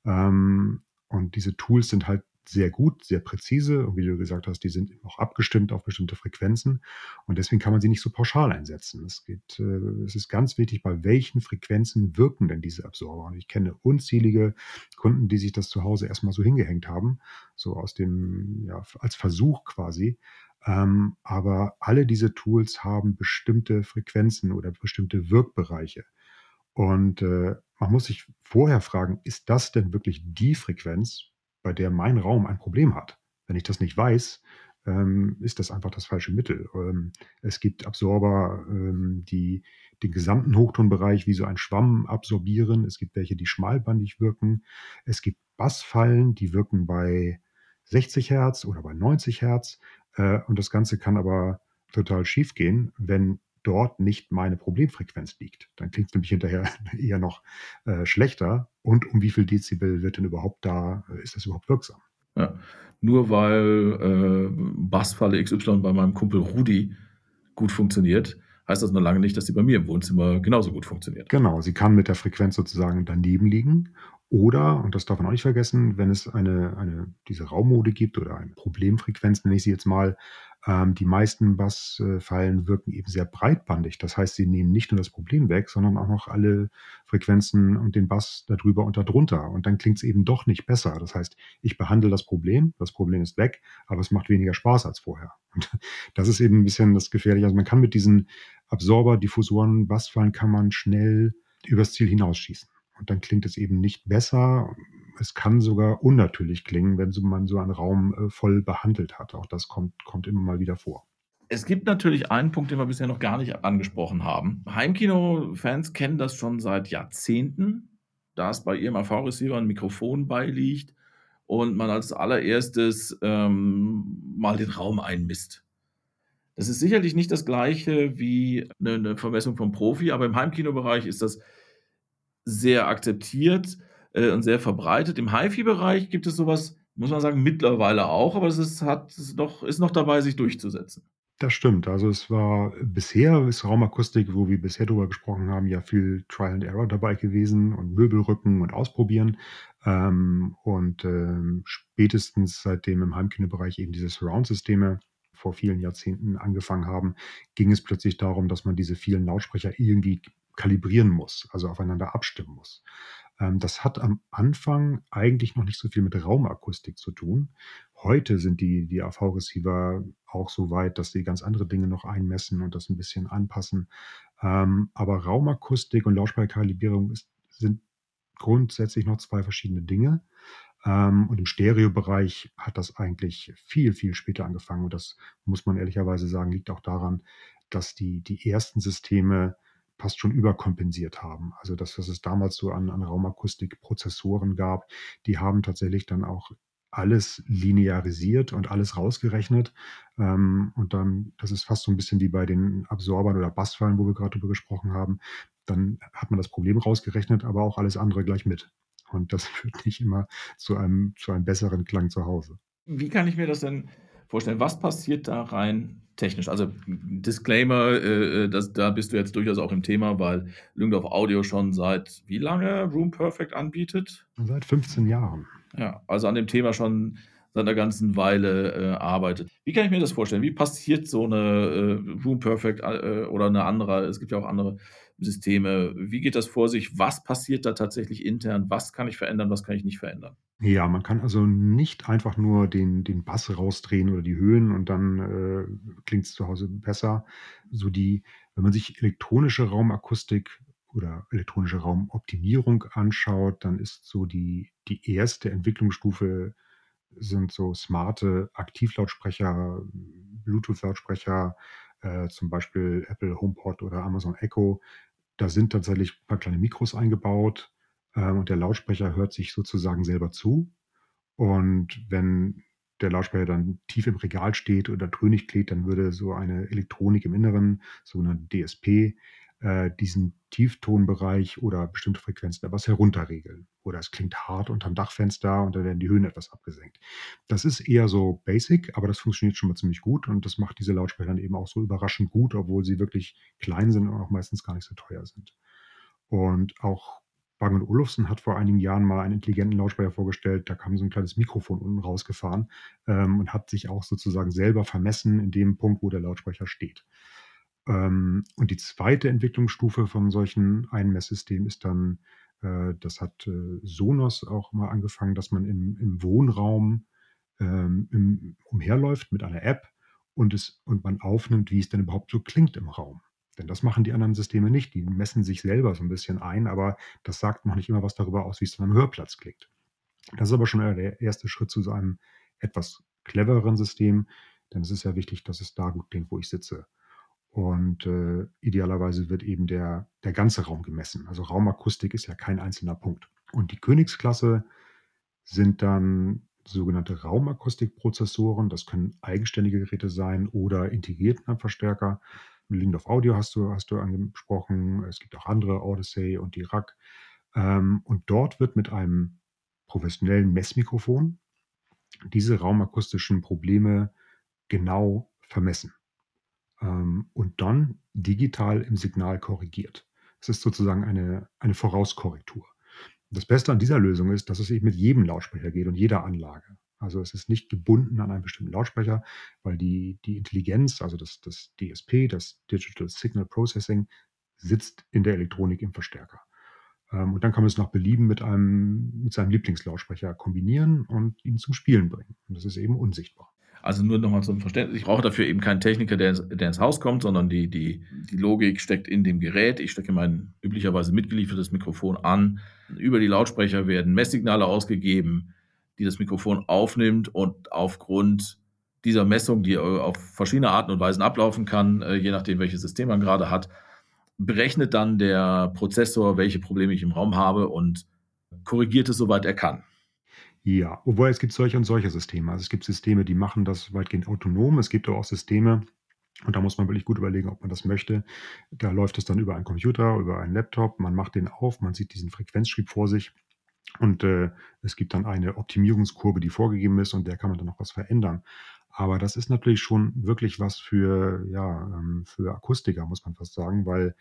[SPEAKER 1] Ähm, und diese Tools sind halt sehr gut, sehr präzise. Und wie du gesagt hast, die sind auch abgestimmt auf bestimmte Frequenzen. Und deswegen kann man sie nicht so pauschal einsetzen. Es, geht, äh, es ist ganz wichtig, bei welchen Frequenzen wirken denn diese Absorber. Und ich kenne unzählige Kunden, die sich das zu Hause erstmal so hingehängt haben, so aus dem, ja, als Versuch quasi. Ähm, aber alle diese Tools haben bestimmte Frequenzen oder bestimmte Wirkbereiche. Und äh, man muss sich vorher fragen, ist das denn wirklich die Frequenz, bei der mein Raum ein Problem hat? Wenn ich das nicht weiß, ähm, ist das einfach das falsche Mittel. Ähm, es gibt Absorber, ähm, die den gesamten Hochtonbereich wie so ein Schwamm absorbieren. Es gibt welche, die schmalbandig wirken. Es gibt Bassfallen, die wirken bei 60 Hertz oder bei 90 Hertz. Äh, und das Ganze kann aber total schief gehen, wenn dort nicht meine Problemfrequenz liegt. Dann klingt es nämlich hinterher eher noch äh, schlechter. Und um wie viel Dezibel wird denn überhaupt da, äh, ist das überhaupt wirksam?
[SPEAKER 2] Ja. Nur weil äh, Bassfalle XY bei meinem Kumpel Rudi gut funktioniert, heißt das noch lange nicht, dass sie bei mir im Wohnzimmer genauso gut funktioniert.
[SPEAKER 1] Genau, sie kann mit der Frequenz sozusagen daneben liegen. Oder, und das darf man auch nicht vergessen, wenn es eine, eine diese Raummode gibt oder eine Problemfrequenz, nenne ich sie jetzt mal, ähm, die meisten Bassfallen wirken eben sehr breitbandig. Das heißt, sie nehmen nicht nur das Problem weg, sondern auch noch alle Frequenzen und den Bass darüber und darunter. Und dann klingt es eben doch nicht besser. Das heißt, ich behandle das Problem, das Problem ist weg, aber es macht weniger Spaß als vorher. Und das ist eben ein bisschen das Gefährliche. Also man kann mit diesen Absorber, Diffusoren, Bassfallen kann man schnell übers Ziel hinausschießen. Und dann klingt es eben nicht besser, es kann sogar unnatürlich klingen, wenn man so einen Raum äh, voll behandelt hat. Auch das kommt, kommt immer mal wieder vor.
[SPEAKER 2] Es gibt natürlich einen Punkt, den wir bisher noch gar nicht angesprochen haben. Heimkino-Fans kennen das schon seit Jahrzehnten, da es bei ihrem AV-Receiver ein Mikrofon beiliegt und man als allererstes ähm, mal den Raum einmisst. Das ist sicherlich nicht das gleiche wie eine, eine Vermessung vom Profi, aber im Heimkinobereich ist das sehr akzeptiert äh, und sehr verbreitet. Im HiFi-Bereich gibt es sowas, muss man sagen, mittlerweile auch, aber es ist, hat, ist, noch, ist noch dabei, sich durchzusetzen.
[SPEAKER 1] Das stimmt. Also es war bisher ist Raumakustik, wo wir bisher darüber gesprochen haben, ja viel Trial and Error dabei gewesen und Möbelrücken und Ausprobieren. Ähm, und ähm, spätestens seitdem im Heimkinobereich eben diese Surround-Systeme vor vielen Jahrzehnten angefangen haben, ging es plötzlich darum, dass man diese vielen Lautsprecher irgendwie kalibrieren muss, also aufeinander abstimmen muss. Ähm, das hat am Anfang eigentlich noch nicht so viel mit Raumakustik zu tun. Heute sind die, die AV-Receiver auch so weit, dass sie ganz andere Dinge noch einmessen und das ein bisschen anpassen. Ähm, aber Raumakustik und Lautsprecherkalibrierung sind grundsätzlich noch zwei verschiedene Dinge. Ähm, und im Stereobereich hat das eigentlich viel, viel später angefangen. Und das muss man ehrlicherweise sagen, liegt auch daran, dass die, die ersten Systeme fast schon überkompensiert haben. Also das, was es damals so an, an Raumakustik-Prozessoren gab, die haben tatsächlich dann auch alles linearisiert und alles rausgerechnet. Ähm, und dann, das ist fast so ein bisschen wie bei den Absorbern oder Bassfallen, wo wir gerade drüber gesprochen haben. Dann hat man das Problem rausgerechnet, aber auch alles andere gleich mit. Und das führt nicht immer zu einem, zu einem besseren Klang zu Hause.
[SPEAKER 2] Wie kann ich mir das denn vorstellen? Was passiert da rein technisch. Also Disclaimer, äh, äh, das, da bist du jetzt durchaus auch im Thema, weil Lüngdorf Audio schon seit wie lange Room Perfect anbietet?
[SPEAKER 1] Seit 15 Jahren.
[SPEAKER 2] Ja, also an dem Thema schon seit einer ganzen Weile äh, arbeitet. Wie kann ich mir das vorstellen? Wie passiert so eine äh, Room Perfect äh, oder eine andere, es gibt ja auch andere Systeme. Wie geht das vor sich? Was passiert da tatsächlich intern? Was kann ich verändern? Was kann ich nicht verändern?
[SPEAKER 1] Ja, man kann also nicht einfach nur den, den Bass rausdrehen oder die Höhen und dann äh, klingt es zu Hause besser. So die, wenn man sich elektronische Raumakustik oder elektronische Raumoptimierung anschaut, dann ist so die, die erste Entwicklungsstufe sind so smarte Aktivlautsprecher, Bluetooth-Lautsprecher, äh, zum Beispiel Apple HomePod oder Amazon Echo, da sind tatsächlich ein paar kleine Mikros eingebaut und der Lautsprecher hört sich sozusagen selber zu. Und wenn der Lautsprecher dann tief im Regal steht oder trönig klingt, dann würde so eine Elektronik im Inneren, so eine DSP, äh, diesen Tieftonbereich oder bestimmte Frequenzen etwas herunterregeln. Oder es klingt hart unterm Dachfenster und da werden die Höhen etwas abgesenkt. Das ist eher so basic, aber das funktioniert schon mal ziemlich gut und das macht diese Lautsprecher dann eben auch so überraschend gut, obwohl sie wirklich klein sind und auch meistens gar nicht so teuer sind. Und auch Bang Olufsen hat vor einigen Jahren mal einen intelligenten Lautsprecher vorgestellt. Da kam so ein kleines Mikrofon unten rausgefahren ähm, und hat sich auch sozusagen selber vermessen in dem Punkt, wo der Lautsprecher steht. Ähm, und die zweite Entwicklungsstufe von solchen Einmesssystemen ist dann, äh, das hat äh, Sonos auch mal angefangen, dass man im, im Wohnraum ähm, im, umherläuft mit einer App und, es, und man aufnimmt, wie es denn überhaupt so klingt im Raum. Denn das machen die anderen Systeme nicht. Die messen sich selber so ein bisschen ein, aber das sagt noch nicht immer was darüber aus, wie es dann am Hörplatz klingt. Das ist aber schon der erste Schritt zu so einem etwas clevereren System, denn es ist ja wichtig, dass es da gut klingt, wo ich sitze. Und äh, idealerweise wird eben der, der ganze Raum gemessen. Also Raumakustik ist ja kein einzelner Punkt. Und die Königsklasse sind dann sogenannte Raumakustikprozessoren. Das können eigenständige Geräte sein oder integrierte Verstärker. Lindorf Audio hast du, hast du angesprochen. Es gibt auch andere, Odyssey und die RAC. Ähm, und dort wird mit einem professionellen Messmikrofon diese raumakustischen Probleme genau vermessen ähm, und dann digital im Signal korrigiert. Es ist sozusagen eine, eine Vorauskorrektur. Das Beste an dieser Lösung ist, dass es eben mit jedem Lautsprecher geht und jeder Anlage. Also es ist nicht gebunden an einen bestimmten Lautsprecher, weil die, die Intelligenz, also das, das DSP, das Digital Signal Processing, sitzt in der Elektronik im Verstärker. Ähm, und dann kann man es nach Belieben mit, einem, mit seinem Lieblingslautsprecher kombinieren und ihn zum Spielen bringen. Und das ist eben unsichtbar.
[SPEAKER 2] Also nur nochmal zum Verständnis, ich brauche dafür eben keinen Techniker, der ins, der ins Haus kommt, sondern die, die, die Logik steckt in dem Gerät. Ich stecke mein üblicherweise mitgeliefertes Mikrofon an. Über die Lautsprecher werden Messsignale ausgegeben, die das Mikrofon aufnimmt und aufgrund dieser Messung, die auf verschiedene Arten und Weisen ablaufen kann, äh, je nachdem, welches System man gerade hat, berechnet dann der Prozessor, welche Probleme ich im Raum habe und korrigiert es, soweit er kann.
[SPEAKER 1] Ja, obwohl es gibt solche und solche Systeme. Also es gibt Systeme, die machen das weitgehend autonom. Es gibt auch Systeme, und da muss man wirklich gut überlegen, ob man das möchte. Da läuft es dann über einen Computer, über einen Laptop. Man macht den auf, man sieht diesen Frequenzschrieb vor sich. Und äh, es gibt dann eine Optimierungskurve, die vorgegeben ist und der kann man dann noch was verändern. Aber das ist natürlich schon wirklich was für, ja, ähm, für Akustiker, muss man fast sagen, weil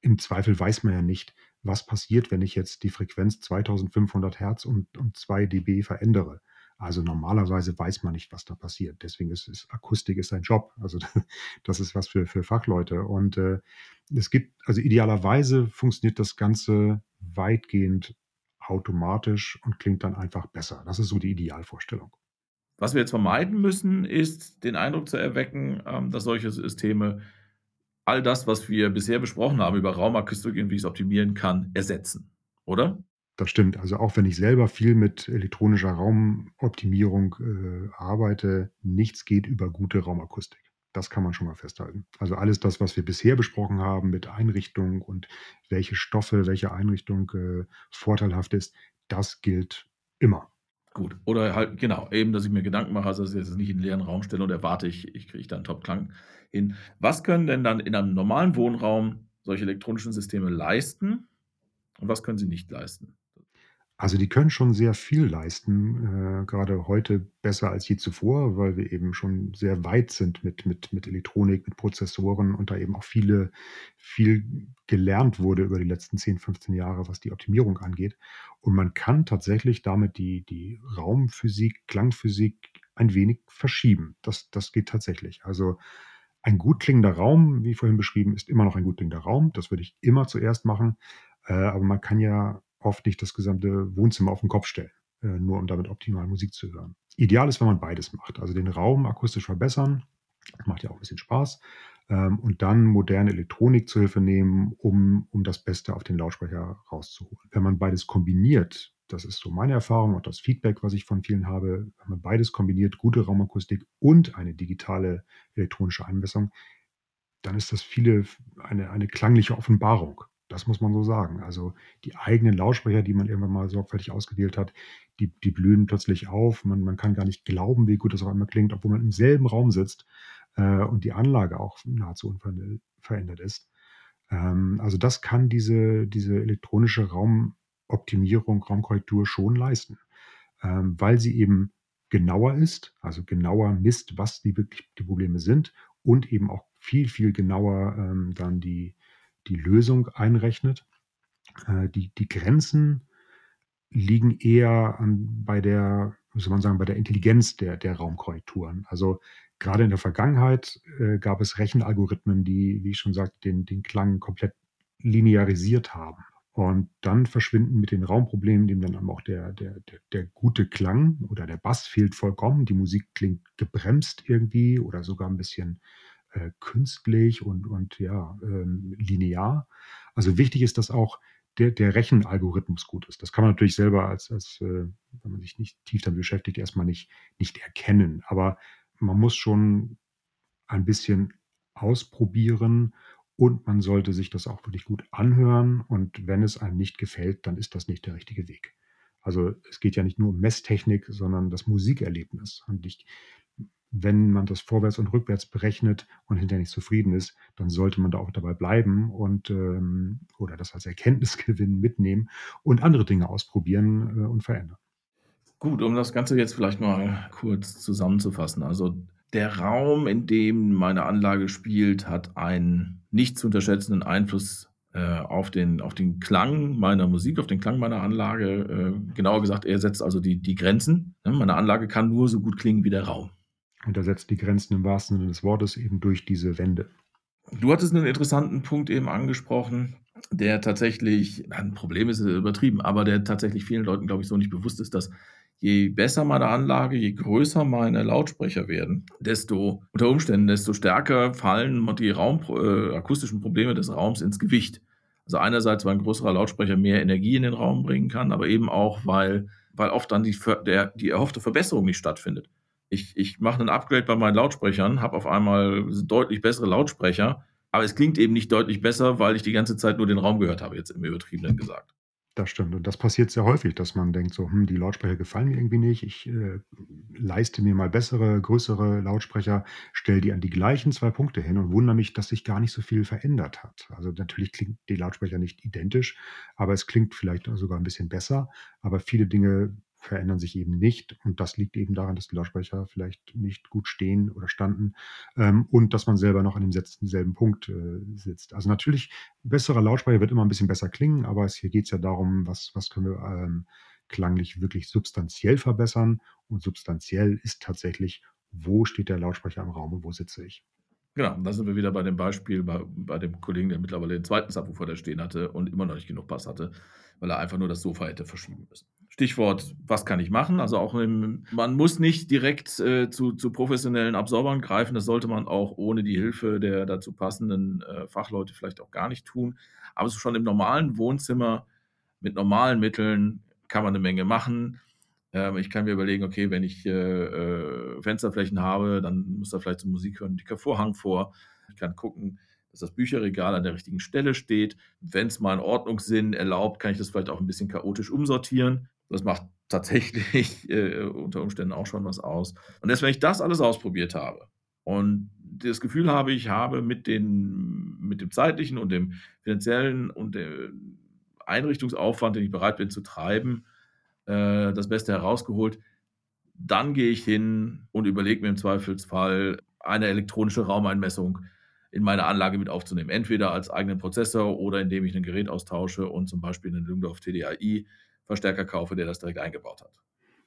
[SPEAKER 1] im Zweifel weiß man ja nicht, was passiert, wenn ich jetzt die Frequenz 2500 Hertz und, und 2 dB verändere. Also normalerweise weiß man nicht, was da passiert. Deswegen ist, ist Akustik ist ein Job. Also das ist was für, für Fachleute. Und äh, es gibt, also idealerweise funktioniert das Ganze weitgehend automatisch und klingt dann einfach besser. Das ist so die Idealvorstellung.
[SPEAKER 2] Was wir jetzt vermeiden müssen, ist den Eindruck zu erwecken, ähm, dass solche Systeme all das, was wir bisher besprochen haben über Raumakustik und wie ich es optimieren kann, ersetzen, oder?
[SPEAKER 1] Das stimmt. Also auch wenn ich selber viel mit elektronischer Raumoptimierung äh, arbeite, nichts geht über gute Raumakustik. Das kann man schon mal festhalten. Also alles das, was wir bisher besprochen haben mit Einrichtung und welche Stoffe, welche Einrichtung äh, vorteilhaft ist, das gilt immer.
[SPEAKER 2] Gut. Oder halt, genau, eben, dass ich mir Gedanken mache, also dass ich jetzt nicht in einen leeren Raum stelle und erwarte, ich, ich kriege da einen Top-Klang hin. Was können denn dann in einem normalen Wohnraum solche elektronischen Systeme leisten und was können sie nicht leisten?
[SPEAKER 1] Also die können schon sehr viel leisten, äh, gerade heute besser als je zuvor, weil wir eben schon sehr weit sind mit, mit, mit Elektronik, mit Prozessoren und da eben auch viele, viel gelernt wurde über die letzten 10, 15 Jahre, was die Optimierung angeht. Und man kann tatsächlich damit die, die Raumphysik, Klangphysik ein wenig verschieben. Das, das geht tatsächlich. Also ein gut klingender Raum, wie vorhin beschrieben, ist immer noch ein gut klingender Raum. Das würde ich immer zuerst machen. Äh, aber man kann ja oft nicht das gesamte Wohnzimmer auf den Kopf stellen, äh, nur um damit optimal Musik zu hören. Ideal ist, wenn man beides macht. Also den Raum akustisch verbessern, macht ja auch ein bisschen Spaß, ähm, und dann moderne Elektronik zur Hilfe nehmen, um, um das Beste auf den Lautsprecher rauszuholen. Wenn man beides kombiniert, das ist so meine Erfahrung und das Feedback, was ich von vielen habe, wenn man beides kombiniert, gute Raumakustik und eine digitale elektronische Einmessung, dann ist das viele eine, eine klangliche Offenbarung. Das muss man so sagen. Also die eigenen Lautsprecher, die man irgendwann mal sorgfältig ausgewählt hat, die, die blühen plötzlich auf. Man, man kann gar nicht glauben, wie gut das auf einmal klingt, obwohl man im selben Raum sitzt äh, und die Anlage auch nahezu unverändert ist. Ähm, also das kann diese, diese elektronische Raumoptimierung, Raumkorrektur schon leisten, ähm, weil sie eben genauer ist, also genauer misst, was die wirklich die Probleme sind und eben auch viel, viel genauer ähm, dann die, die Lösung einrechnet. Äh, die, die Grenzen liegen eher an, bei der, soll man sagen, bei der Intelligenz der, der Raumkorrekturen. Also gerade in der Vergangenheit äh, gab es Rechenalgorithmen, die, wie ich schon sagte, den, den Klang komplett linearisiert haben. Und dann verschwinden mit den Raumproblemen dem dann auch der, der, der, der, gute Klang oder der Bass fehlt vollkommen. Die Musik klingt gebremst irgendwie oder sogar ein bisschen äh, künstlich und, und ja, ähm, linear. Also wichtig ist, dass auch der, der Rechenalgorithmus gut ist. Das kann man natürlich selber als, als äh, wenn man sich nicht tief damit beschäftigt, erstmal nicht, nicht erkennen. Aber man muss schon ein bisschen ausprobieren und man sollte sich das auch wirklich gut anhören. Und wenn es einem nicht gefällt, dann ist das nicht der richtige Weg. Also es geht ja nicht nur um Messtechnik, sondern das Musikerlebnis. Und ich, wenn man das vorwärts und rückwärts berechnet und hinterher nicht zufrieden ist, dann sollte man da auch dabei bleiben und ähm, oder das als Erkenntnisgewinn mitnehmen und andere Dinge ausprobieren äh, und verändern.
[SPEAKER 2] Gut, um das Ganze jetzt vielleicht mal kurz zusammenzufassen. Also der Raum, in dem meine Anlage spielt, hat einen nicht zu unterschätzenden Einfluss äh, auf, den, auf den Klang meiner Musik, auf den Klang meiner Anlage. Äh, genauer gesagt, er setzt also die, die Grenzen. Ne? Meine Anlage kann nur so gut klingen wie der Raum.
[SPEAKER 1] Und er setzt die Grenzen im wahrsten Sinne des Wortes eben durch diese Wände.
[SPEAKER 2] Du hattest einen interessanten Punkt eben angesprochen, der tatsächlich, ein Problem ist übertrieben, aber der tatsächlich vielen Leuten, glaube ich, so nicht bewusst ist, dass je besser meine Anlage, je größer meine Lautsprecher werden, desto unter Umständen, desto stärker fallen die Raum, äh, akustischen Probleme des Raums ins Gewicht. Also einerseits, weil ein größerer Lautsprecher mehr Energie in den Raum bringen kann, aber eben auch, weil, weil oft dann die, der, die erhoffte Verbesserung nicht stattfindet ich, ich mache einen Upgrade bei meinen Lautsprechern, habe auf einmal deutlich bessere Lautsprecher, aber es klingt eben nicht deutlich besser, weil ich die ganze Zeit nur den Raum gehört habe, jetzt im Übertriebenen gesagt.
[SPEAKER 1] Das stimmt. Und das passiert sehr häufig, dass man denkt, so, hm, die Lautsprecher gefallen mir irgendwie nicht. Ich äh, leiste mir mal bessere, größere Lautsprecher, stelle die an die gleichen zwei Punkte hin und wundere mich, dass sich gar nicht so viel verändert hat. Also natürlich klingt die Lautsprecher nicht identisch, aber es klingt vielleicht sogar ein bisschen besser. Aber viele Dinge verändern sich eben nicht. Und das liegt eben daran, dass die Lautsprecher vielleicht nicht gut stehen oder standen ähm, und dass man selber noch an demselben Punkt äh, sitzt. Also natürlich, besserer Lautsprecher wird immer ein bisschen besser klingen, aber es, hier geht es ja darum, was, was können wir ähm, klanglich wirklich substanziell verbessern. Und substanziell ist tatsächlich, wo steht der Lautsprecher im Raum und wo sitze ich.
[SPEAKER 2] Genau, da sind wir wieder bei dem Beispiel bei, bei dem Kollegen, der mittlerweile den zweiten Subwoofer da stehen hatte und immer noch nicht genug Bass hatte, weil er einfach nur das Sofa hätte verschieben müssen. Stichwort, was kann ich machen? Also auch im, man muss nicht direkt äh, zu, zu, professionellen Absorbern greifen. Das sollte man auch ohne die Hilfe der dazu passenden äh, Fachleute vielleicht auch gar nicht tun. Aber so schon im normalen Wohnzimmer mit normalen Mitteln kann man eine Menge machen. Ähm, ich kann mir überlegen, okay, wenn ich äh, äh Fensterflächen habe, dann muss da vielleicht zur Musik hören, dicker Vorhang vor. Ich kann gucken, dass das Bücherregal an der richtigen Stelle steht. Wenn es mal einen Ordnungssinn erlaubt, kann ich das vielleicht auch ein bisschen chaotisch umsortieren. Das macht tatsächlich äh, unter Umständen auch schon was aus. Und erst wenn ich das alles ausprobiert habe und das Gefühl habe, ich habe mit, den, mit dem zeitlichen und dem finanziellen und dem Einrichtungsaufwand, den ich bereit bin zu treiben, äh, das Beste herausgeholt, dann gehe ich hin und überlege mir im Zweifelsfall eine elektronische Raumeinmessung in meine Anlage mit aufzunehmen. Entweder als eigenen Prozessor oder indem ich ein Gerät austausche und zum Beispiel einen Lüngdorf TDAI Verstärker kaufe, der das direkt eingebaut hat.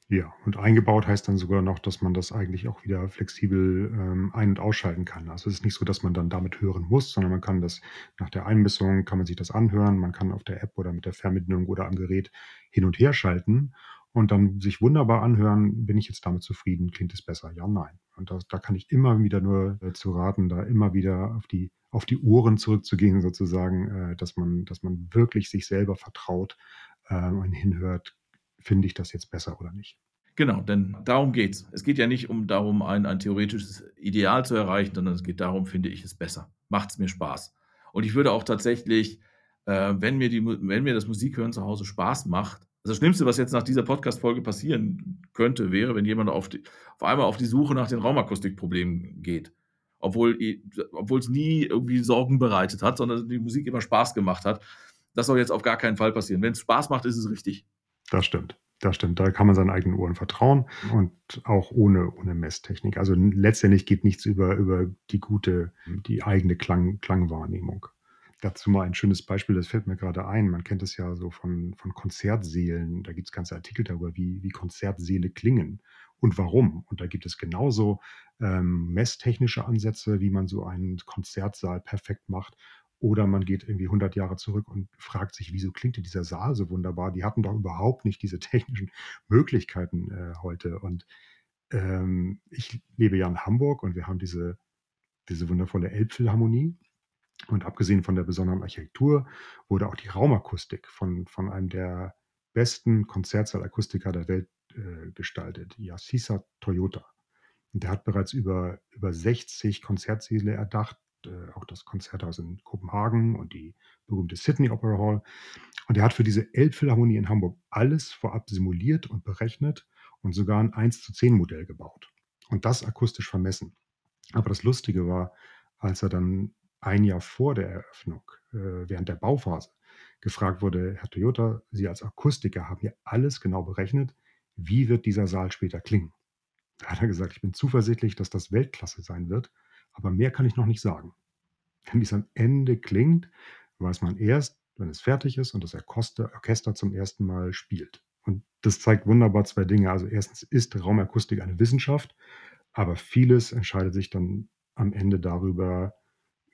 [SPEAKER 1] Ja, und eingebaut heißt dann sogar noch, dass man das eigentlich auch wieder flexibel ähm, ein- und ausschalten kann. Also es ist nicht so, dass man dann damit hören muss, sondern man kann das nach der Einmessung, kann man sich das anhören, man kann auf der App oder mit der Fernbedienung oder am Gerät hin und her schalten und dann sich wunderbar anhören, bin ich jetzt damit zufrieden, klingt es besser? Ja, nein. Und das, da kann ich immer wieder nur äh, zu raten, da immer wieder auf die, auf die Ohren zurückzugehen, sozusagen, äh, dass man, dass man wirklich sich selber vertraut, ähm, und hinhört, finde ich das jetzt besser oder nicht.
[SPEAKER 2] Genau, denn darum geht es. Es geht ja nicht um darum, ein, ein theoretisches Ideal zu erreichen, sondern es geht darum, finde ich es besser. Macht es mir Spaß. Und ich würde auch tatsächlich, äh, wenn, mir die, wenn mir das Musikhören zu Hause Spaß macht, also das Schlimmste, was jetzt nach dieser Podcast-Folge passieren könnte, wäre, wenn jemand auf, die, auf einmal auf die Suche nach den Raumakustikproblemen geht obwohl es nie irgendwie Sorgen bereitet hat, sondern die Musik immer Spaß gemacht hat. Das soll jetzt auf gar keinen Fall passieren. Wenn es Spaß macht, ist es richtig.
[SPEAKER 1] Das stimmt. Das stimmt. Da kann man seinen eigenen Ohren vertrauen und auch ohne, ohne Messtechnik. Also letztendlich geht nichts über, über die gute, die eigene Klang, Klangwahrnehmung. Dazu mal ein schönes Beispiel, das fällt mir gerade ein. Man kennt es ja so von, von Konzertsälen. Da gibt es ganze Artikel darüber, wie, wie Konzertsäle klingen und warum. Und da gibt es genauso ähm, messtechnische Ansätze, wie man so einen Konzertsaal perfekt macht. Oder man geht irgendwie 100 Jahre zurück und fragt sich, wieso klingt denn dieser Saal so wunderbar? Die hatten doch überhaupt nicht diese technischen Möglichkeiten äh, heute. Und ähm, ich lebe ja in Hamburg und wir haben diese, diese wundervolle Elbphilharmonie. Und abgesehen von der besonderen Architektur wurde auch die Raumakustik von, von einem der besten Konzertsaalakustiker der Welt äh, gestaltet, Yasisa Toyota. Und der hat bereits über, über 60 Konzertsäle erdacht, äh, auch das Konzerthaus in Kopenhagen und die berühmte Sydney Opera Hall. Und er hat für diese Elbphilharmonie in Hamburg alles vorab simuliert und berechnet und sogar ein 1 zu 10 Modell gebaut. Und das akustisch vermessen. Aber das Lustige war, als er dann ein Jahr vor der Eröffnung, äh, während der Bauphase, gefragt wurde, Herr Toyota, Sie als Akustiker haben hier alles genau berechnet. Wie wird dieser Saal später klingen? Da hat er gesagt, ich bin zuversichtlich, dass das Weltklasse sein wird, aber mehr kann ich noch nicht sagen. Wenn dies am Ende klingt, weiß man erst, wenn es fertig ist und das Orchester zum ersten Mal spielt. Und das zeigt wunderbar zwei Dinge. Also erstens ist Raumakustik eine Wissenschaft, aber vieles entscheidet sich dann am Ende darüber,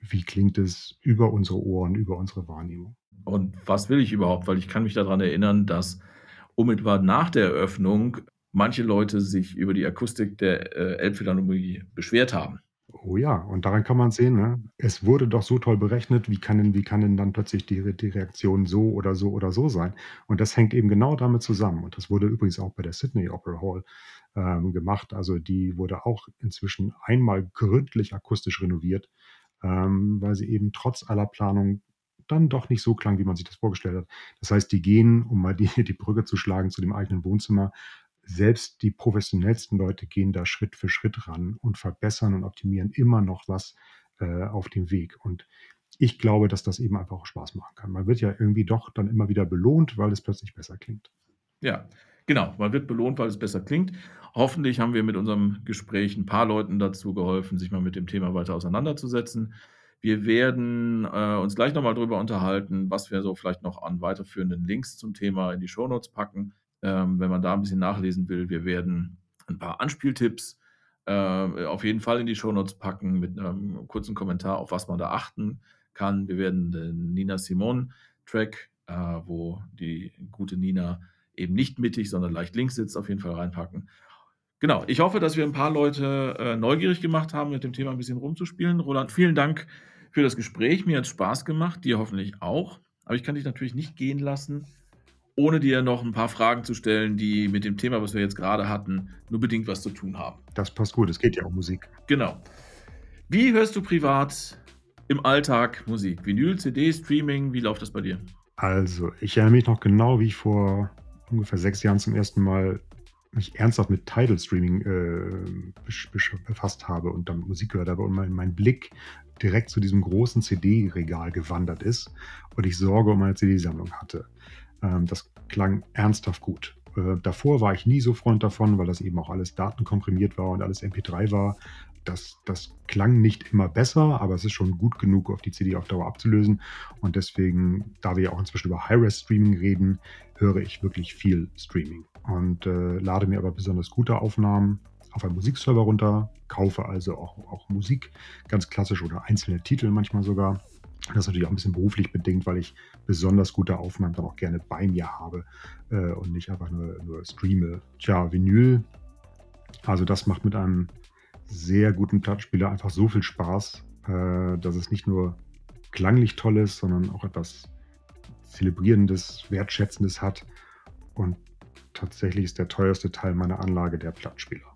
[SPEAKER 1] wie klingt es über unsere Ohren, über unsere Wahrnehmung.
[SPEAKER 2] Und was will ich überhaupt? Weil ich kann mich daran erinnern, dass unmittelbar nach der Eröffnung manche Leute sich über die Akustik der äh, Elbphilharmonie beschwert haben.
[SPEAKER 1] Oh ja, und daran kann man sehen, ne? es wurde doch so toll berechnet, wie kann denn, wie kann denn dann plötzlich die, die Reaktion so oder so oder so sein? Und das hängt eben genau damit zusammen. Und das wurde übrigens auch bei der Sydney Opera Hall ähm, gemacht. Also die wurde auch inzwischen einmal gründlich akustisch renoviert ähm, weil sie eben trotz aller Planung dann doch nicht so klang, wie man sich das vorgestellt hat. Das heißt, die gehen, um mal die, die Brücke zu schlagen zu dem eigenen Wohnzimmer, selbst die professionellsten Leute gehen da Schritt für Schritt ran und verbessern und optimieren immer noch was äh, auf dem Weg. Und ich glaube, dass das eben einfach auch Spaß machen kann. Man wird ja irgendwie doch dann immer wieder belohnt, weil es plötzlich besser klingt.
[SPEAKER 2] Ja, genau. Man wird belohnt, weil es besser klingt. Hoffentlich haben wir mit unserem Gespräch ein paar Leuten dazu geholfen, sich mal mit dem Thema weiter auseinanderzusetzen. Wir werden äh, uns gleich nochmal darüber unterhalten, was wir so vielleicht noch an weiterführenden Links zum Thema in die Shownotes packen. Ähm, wenn man da ein bisschen nachlesen will, wir werden ein paar Anspieltipps äh, auf jeden Fall in die Shownotes packen mit einem kurzen Kommentar, auf was man da achten kann. Wir werden den Nina Simon Track, äh, wo die gute Nina eben nicht mittig, sondern leicht links sitzt, auf jeden Fall reinpacken. Genau, ich hoffe, dass wir ein paar Leute äh, neugierig gemacht haben, mit dem Thema ein bisschen rumzuspielen. Roland, vielen Dank für das Gespräch. Mir hat es Spaß gemacht, dir hoffentlich auch. Aber ich kann dich natürlich nicht gehen lassen, ohne dir noch ein paar Fragen zu stellen, die mit dem Thema, was wir jetzt gerade hatten, nur bedingt was zu tun haben.
[SPEAKER 1] Das passt gut, es geht ja um Musik.
[SPEAKER 2] Genau. Wie hörst du privat im Alltag Musik? Vinyl, CD, Streaming, wie läuft das bei dir?
[SPEAKER 1] Also, ich erinnere mich noch genau, wie ich vor ungefähr sechs Jahren zum ersten Mal mich ernsthaft mit Tidal Streaming äh, befasst habe und dann Musik gehört habe und mein, mein Blick direkt zu diesem großen CD-Regal gewandert ist und ich Sorge um meine CD-Sammlung hatte. Ähm, das klang ernsthaft gut. Äh, davor war ich nie so Freund davon, weil das eben auch alles datenkomprimiert war und alles MP3 war. Das, das klang nicht immer besser, aber es ist schon gut genug, auf die CD auf Dauer abzulösen. Und deswegen, da wir ja auch inzwischen über High-Res-Streaming reden, höre ich wirklich viel Streaming und äh, lade mir aber besonders gute Aufnahmen auf einem Musikserver runter, kaufe also auch, auch Musik, ganz klassisch oder einzelne Titel manchmal sogar. Das ist natürlich auch ein bisschen beruflich bedingt, weil ich besonders gute Aufnahmen dann auch gerne bei mir habe äh, und nicht einfach nur, nur streame. Tja, Vinyl, also das macht mit einem sehr guten Plattenspieler einfach so viel Spaß, äh, dass es nicht nur klanglich toll ist, sondern auch etwas Zelebrierendes, Wertschätzendes hat. Und tatsächlich ist der teuerste Teil meiner Anlage der Plattspieler.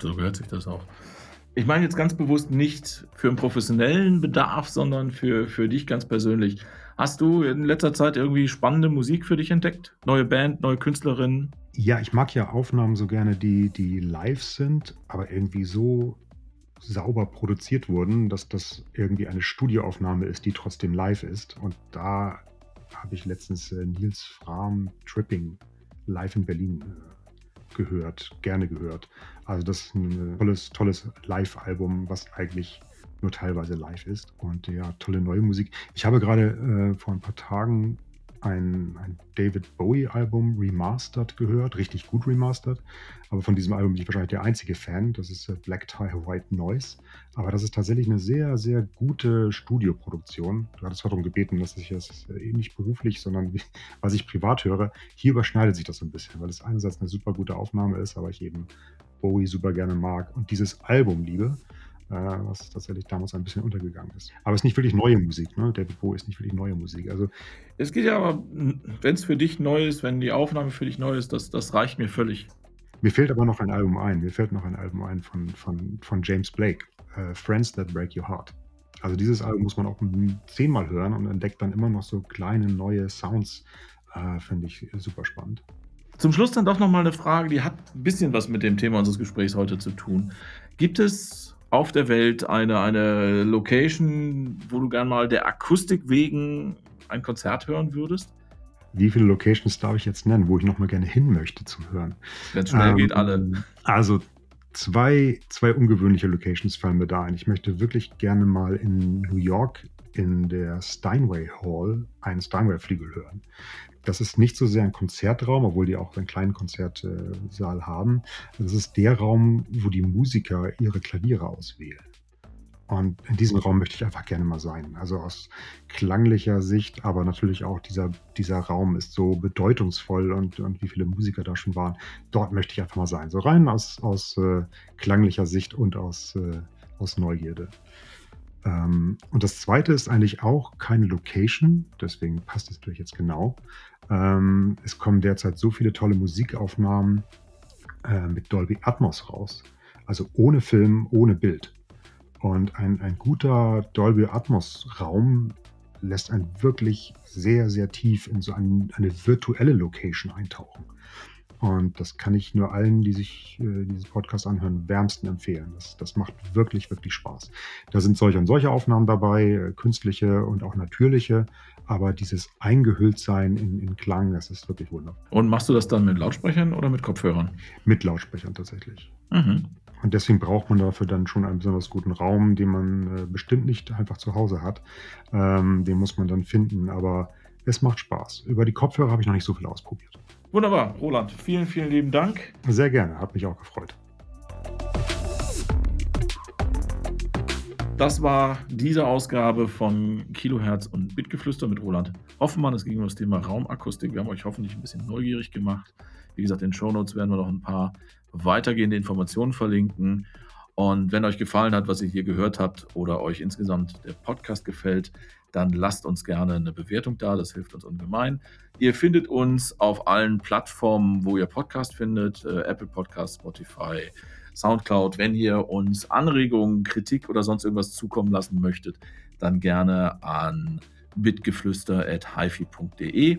[SPEAKER 2] So gehört sich das auch. Ich meine jetzt ganz bewusst nicht für einen professionellen Bedarf, sondern für, für dich ganz persönlich. Hast du in letzter Zeit irgendwie spannende Musik für dich entdeckt? Neue Band, neue Künstlerin?
[SPEAKER 1] Ja, ich mag ja Aufnahmen so gerne, die, die live sind, aber irgendwie so, sauber produziert wurden, dass das irgendwie eine Studioaufnahme ist, die trotzdem live ist. Und da habe ich letztens äh, Nils Fram Tripping live in Berlin äh, gehört, gerne gehört. Also das ist ein tolles, tolles Live-Album, was eigentlich nur teilweise live ist. Und ja, tolle neue Musik. Ich habe gerade äh, vor ein paar Tagen ein, ein David Bowie-Album remastered gehört, richtig gut remastered. Aber von diesem Album bin ich wahrscheinlich der einzige Fan. Das ist äh, Black Tie White Noise. Aber das ist tatsächlich eine sehr, sehr gute Studioproduktion. Du hattest darum gebeten, dass ich das äh, nicht beruflich, sondern was ich privat höre. Hier überschneidet sich das so ein bisschen, weil es einerseits eine super gute Aufnahme ist, aber ich eben Bowie super gerne mag und dieses Album liebe äh, was tatsächlich damals ein bisschen untergegangen ist. Aber es ist nicht wirklich neue Musik, ne? David Bowie ist nicht wirklich neue Musik. Also
[SPEAKER 2] es geht ja aber, wenn es für dich neu ist, wenn die Aufnahme für dich neu ist, das, das reicht mir völlig.
[SPEAKER 1] Mir fällt aber noch ein Album ein. Mir fällt noch ein Album ein von, von, von James Blake, uh, Friends That Break Your Heart. Also dieses Album muss man auch zehnmal hören und entdeckt dann immer noch so kleine neue Sounds. Uh, Finde ich super spannend.
[SPEAKER 2] Zum Schluss dann doch nochmal eine Frage, die hat ein bisschen was mit dem Thema unseres Gesprächs heute zu tun. Gibt es auf der Welt eine, eine Location, wo du gern mal der Akustik wegen ein Konzert hören würdest?
[SPEAKER 1] Wie viele Locations darf ich jetzt nennen, wo ich nochmal gerne hin möchte zum Hören?
[SPEAKER 2] Wenn es schnell ähm, geht, alle.
[SPEAKER 1] Also zwei, zwei ungewöhnliche Locations fallen mir da ein. Ich möchte wirklich gerne mal in New York in der Steinway Hall einen Steinway-Flügel hören. Das ist nicht so sehr ein Konzertraum, obwohl die auch einen kleinen Konzertsaal haben. Das ist der Raum, wo die Musiker ihre Klaviere auswählen. Und in diesem Raum möchte ich einfach gerne mal sein. Also aus klanglicher Sicht, aber natürlich auch dieser, dieser Raum ist so bedeutungsvoll und, und wie viele Musiker da schon waren. Dort möchte ich einfach mal sein. So rein aus, aus äh, klanglicher Sicht und aus, äh, aus Neugierde. Ähm, und das zweite ist eigentlich auch keine Location, deswegen passt es natürlich jetzt genau. Ähm, es kommen derzeit so viele tolle Musikaufnahmen äh, mit Dolby Atmos raus. Also ohne Film, ohne Bild. Und ein, ein guter Dolby Atmos Raum lässt einen wirklich sehr, sehr tief in so ein, eine virtuelle Location eintauchen. Und das kann ich nur allen, die sich äh, diesen Podcast anhören, wärmsten empfehlen. Das, das macht wirklich, wirklich Spaß. Da sind solche und solche Aufnahmen dabei, äh, künstliche und auch natürliche. Aber dieses Eingehülltsein in, in Klang, das ist wirklich wunderbar.
[SPEAKER 2] Und machst du das dann mit Lautsprechern oder mit Kopfhörern?
[SPEAKER 1] Mit Lautsprechern tatsächlich. Mhm. Und deswegen braucht man dafür dann schon einen besonders guten Raum, den man äh, bestimmt nicht einfach zu Hause hat. Ähm, den muss man dann finden. Aber es macht Spaß. Über die Kopfhörer habe ich noch nicht so viel ausprobiert.
[SPEAKER 2] Wunderbar, Roland. Vielen, vielen lieben Dank.
[SPEAKER 1] Sehr gerne, hat mich auch gefreut.
[SPEAKER 2] Das war diese Ausgabe von Kilohertz und Bitgeflüster mit Roland Hoffmann. Es ging um das Thema Raumakustik. Wir haben euch hoffentlich ein bisschen neugierig gemacht. Wie gesagt, in den Shownotes werden wir noch ein paar weitergehende Informationen verlinken. Und wenn euch gefallen hat, was ihr hier gehört habt oder euch insgesamt der Podcast gefällt, dann lasst uns gerne eine Bewertung da. Das hilft uns ungemein. Ihr findet uns auf allen Plattformen, wo ihr Podcast findet, äh, Apple Podcast, Spotify, Soundcloud. Wenn ihr uns Anregungen, Kritik oder sonst irgendwas zukommen lassen möchtet, dann gerne an bitgeflüster.hifi.de.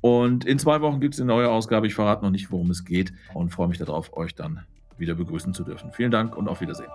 [SPEAKER 2] Und in zwei Wochen gibt es eine neue Ausgabe. Ich verrate noch nicht, worum es geht und freue mich darauf, euch dann wieder begrüßen zu dürfen. Vielen Dank und auf Wiedersehen.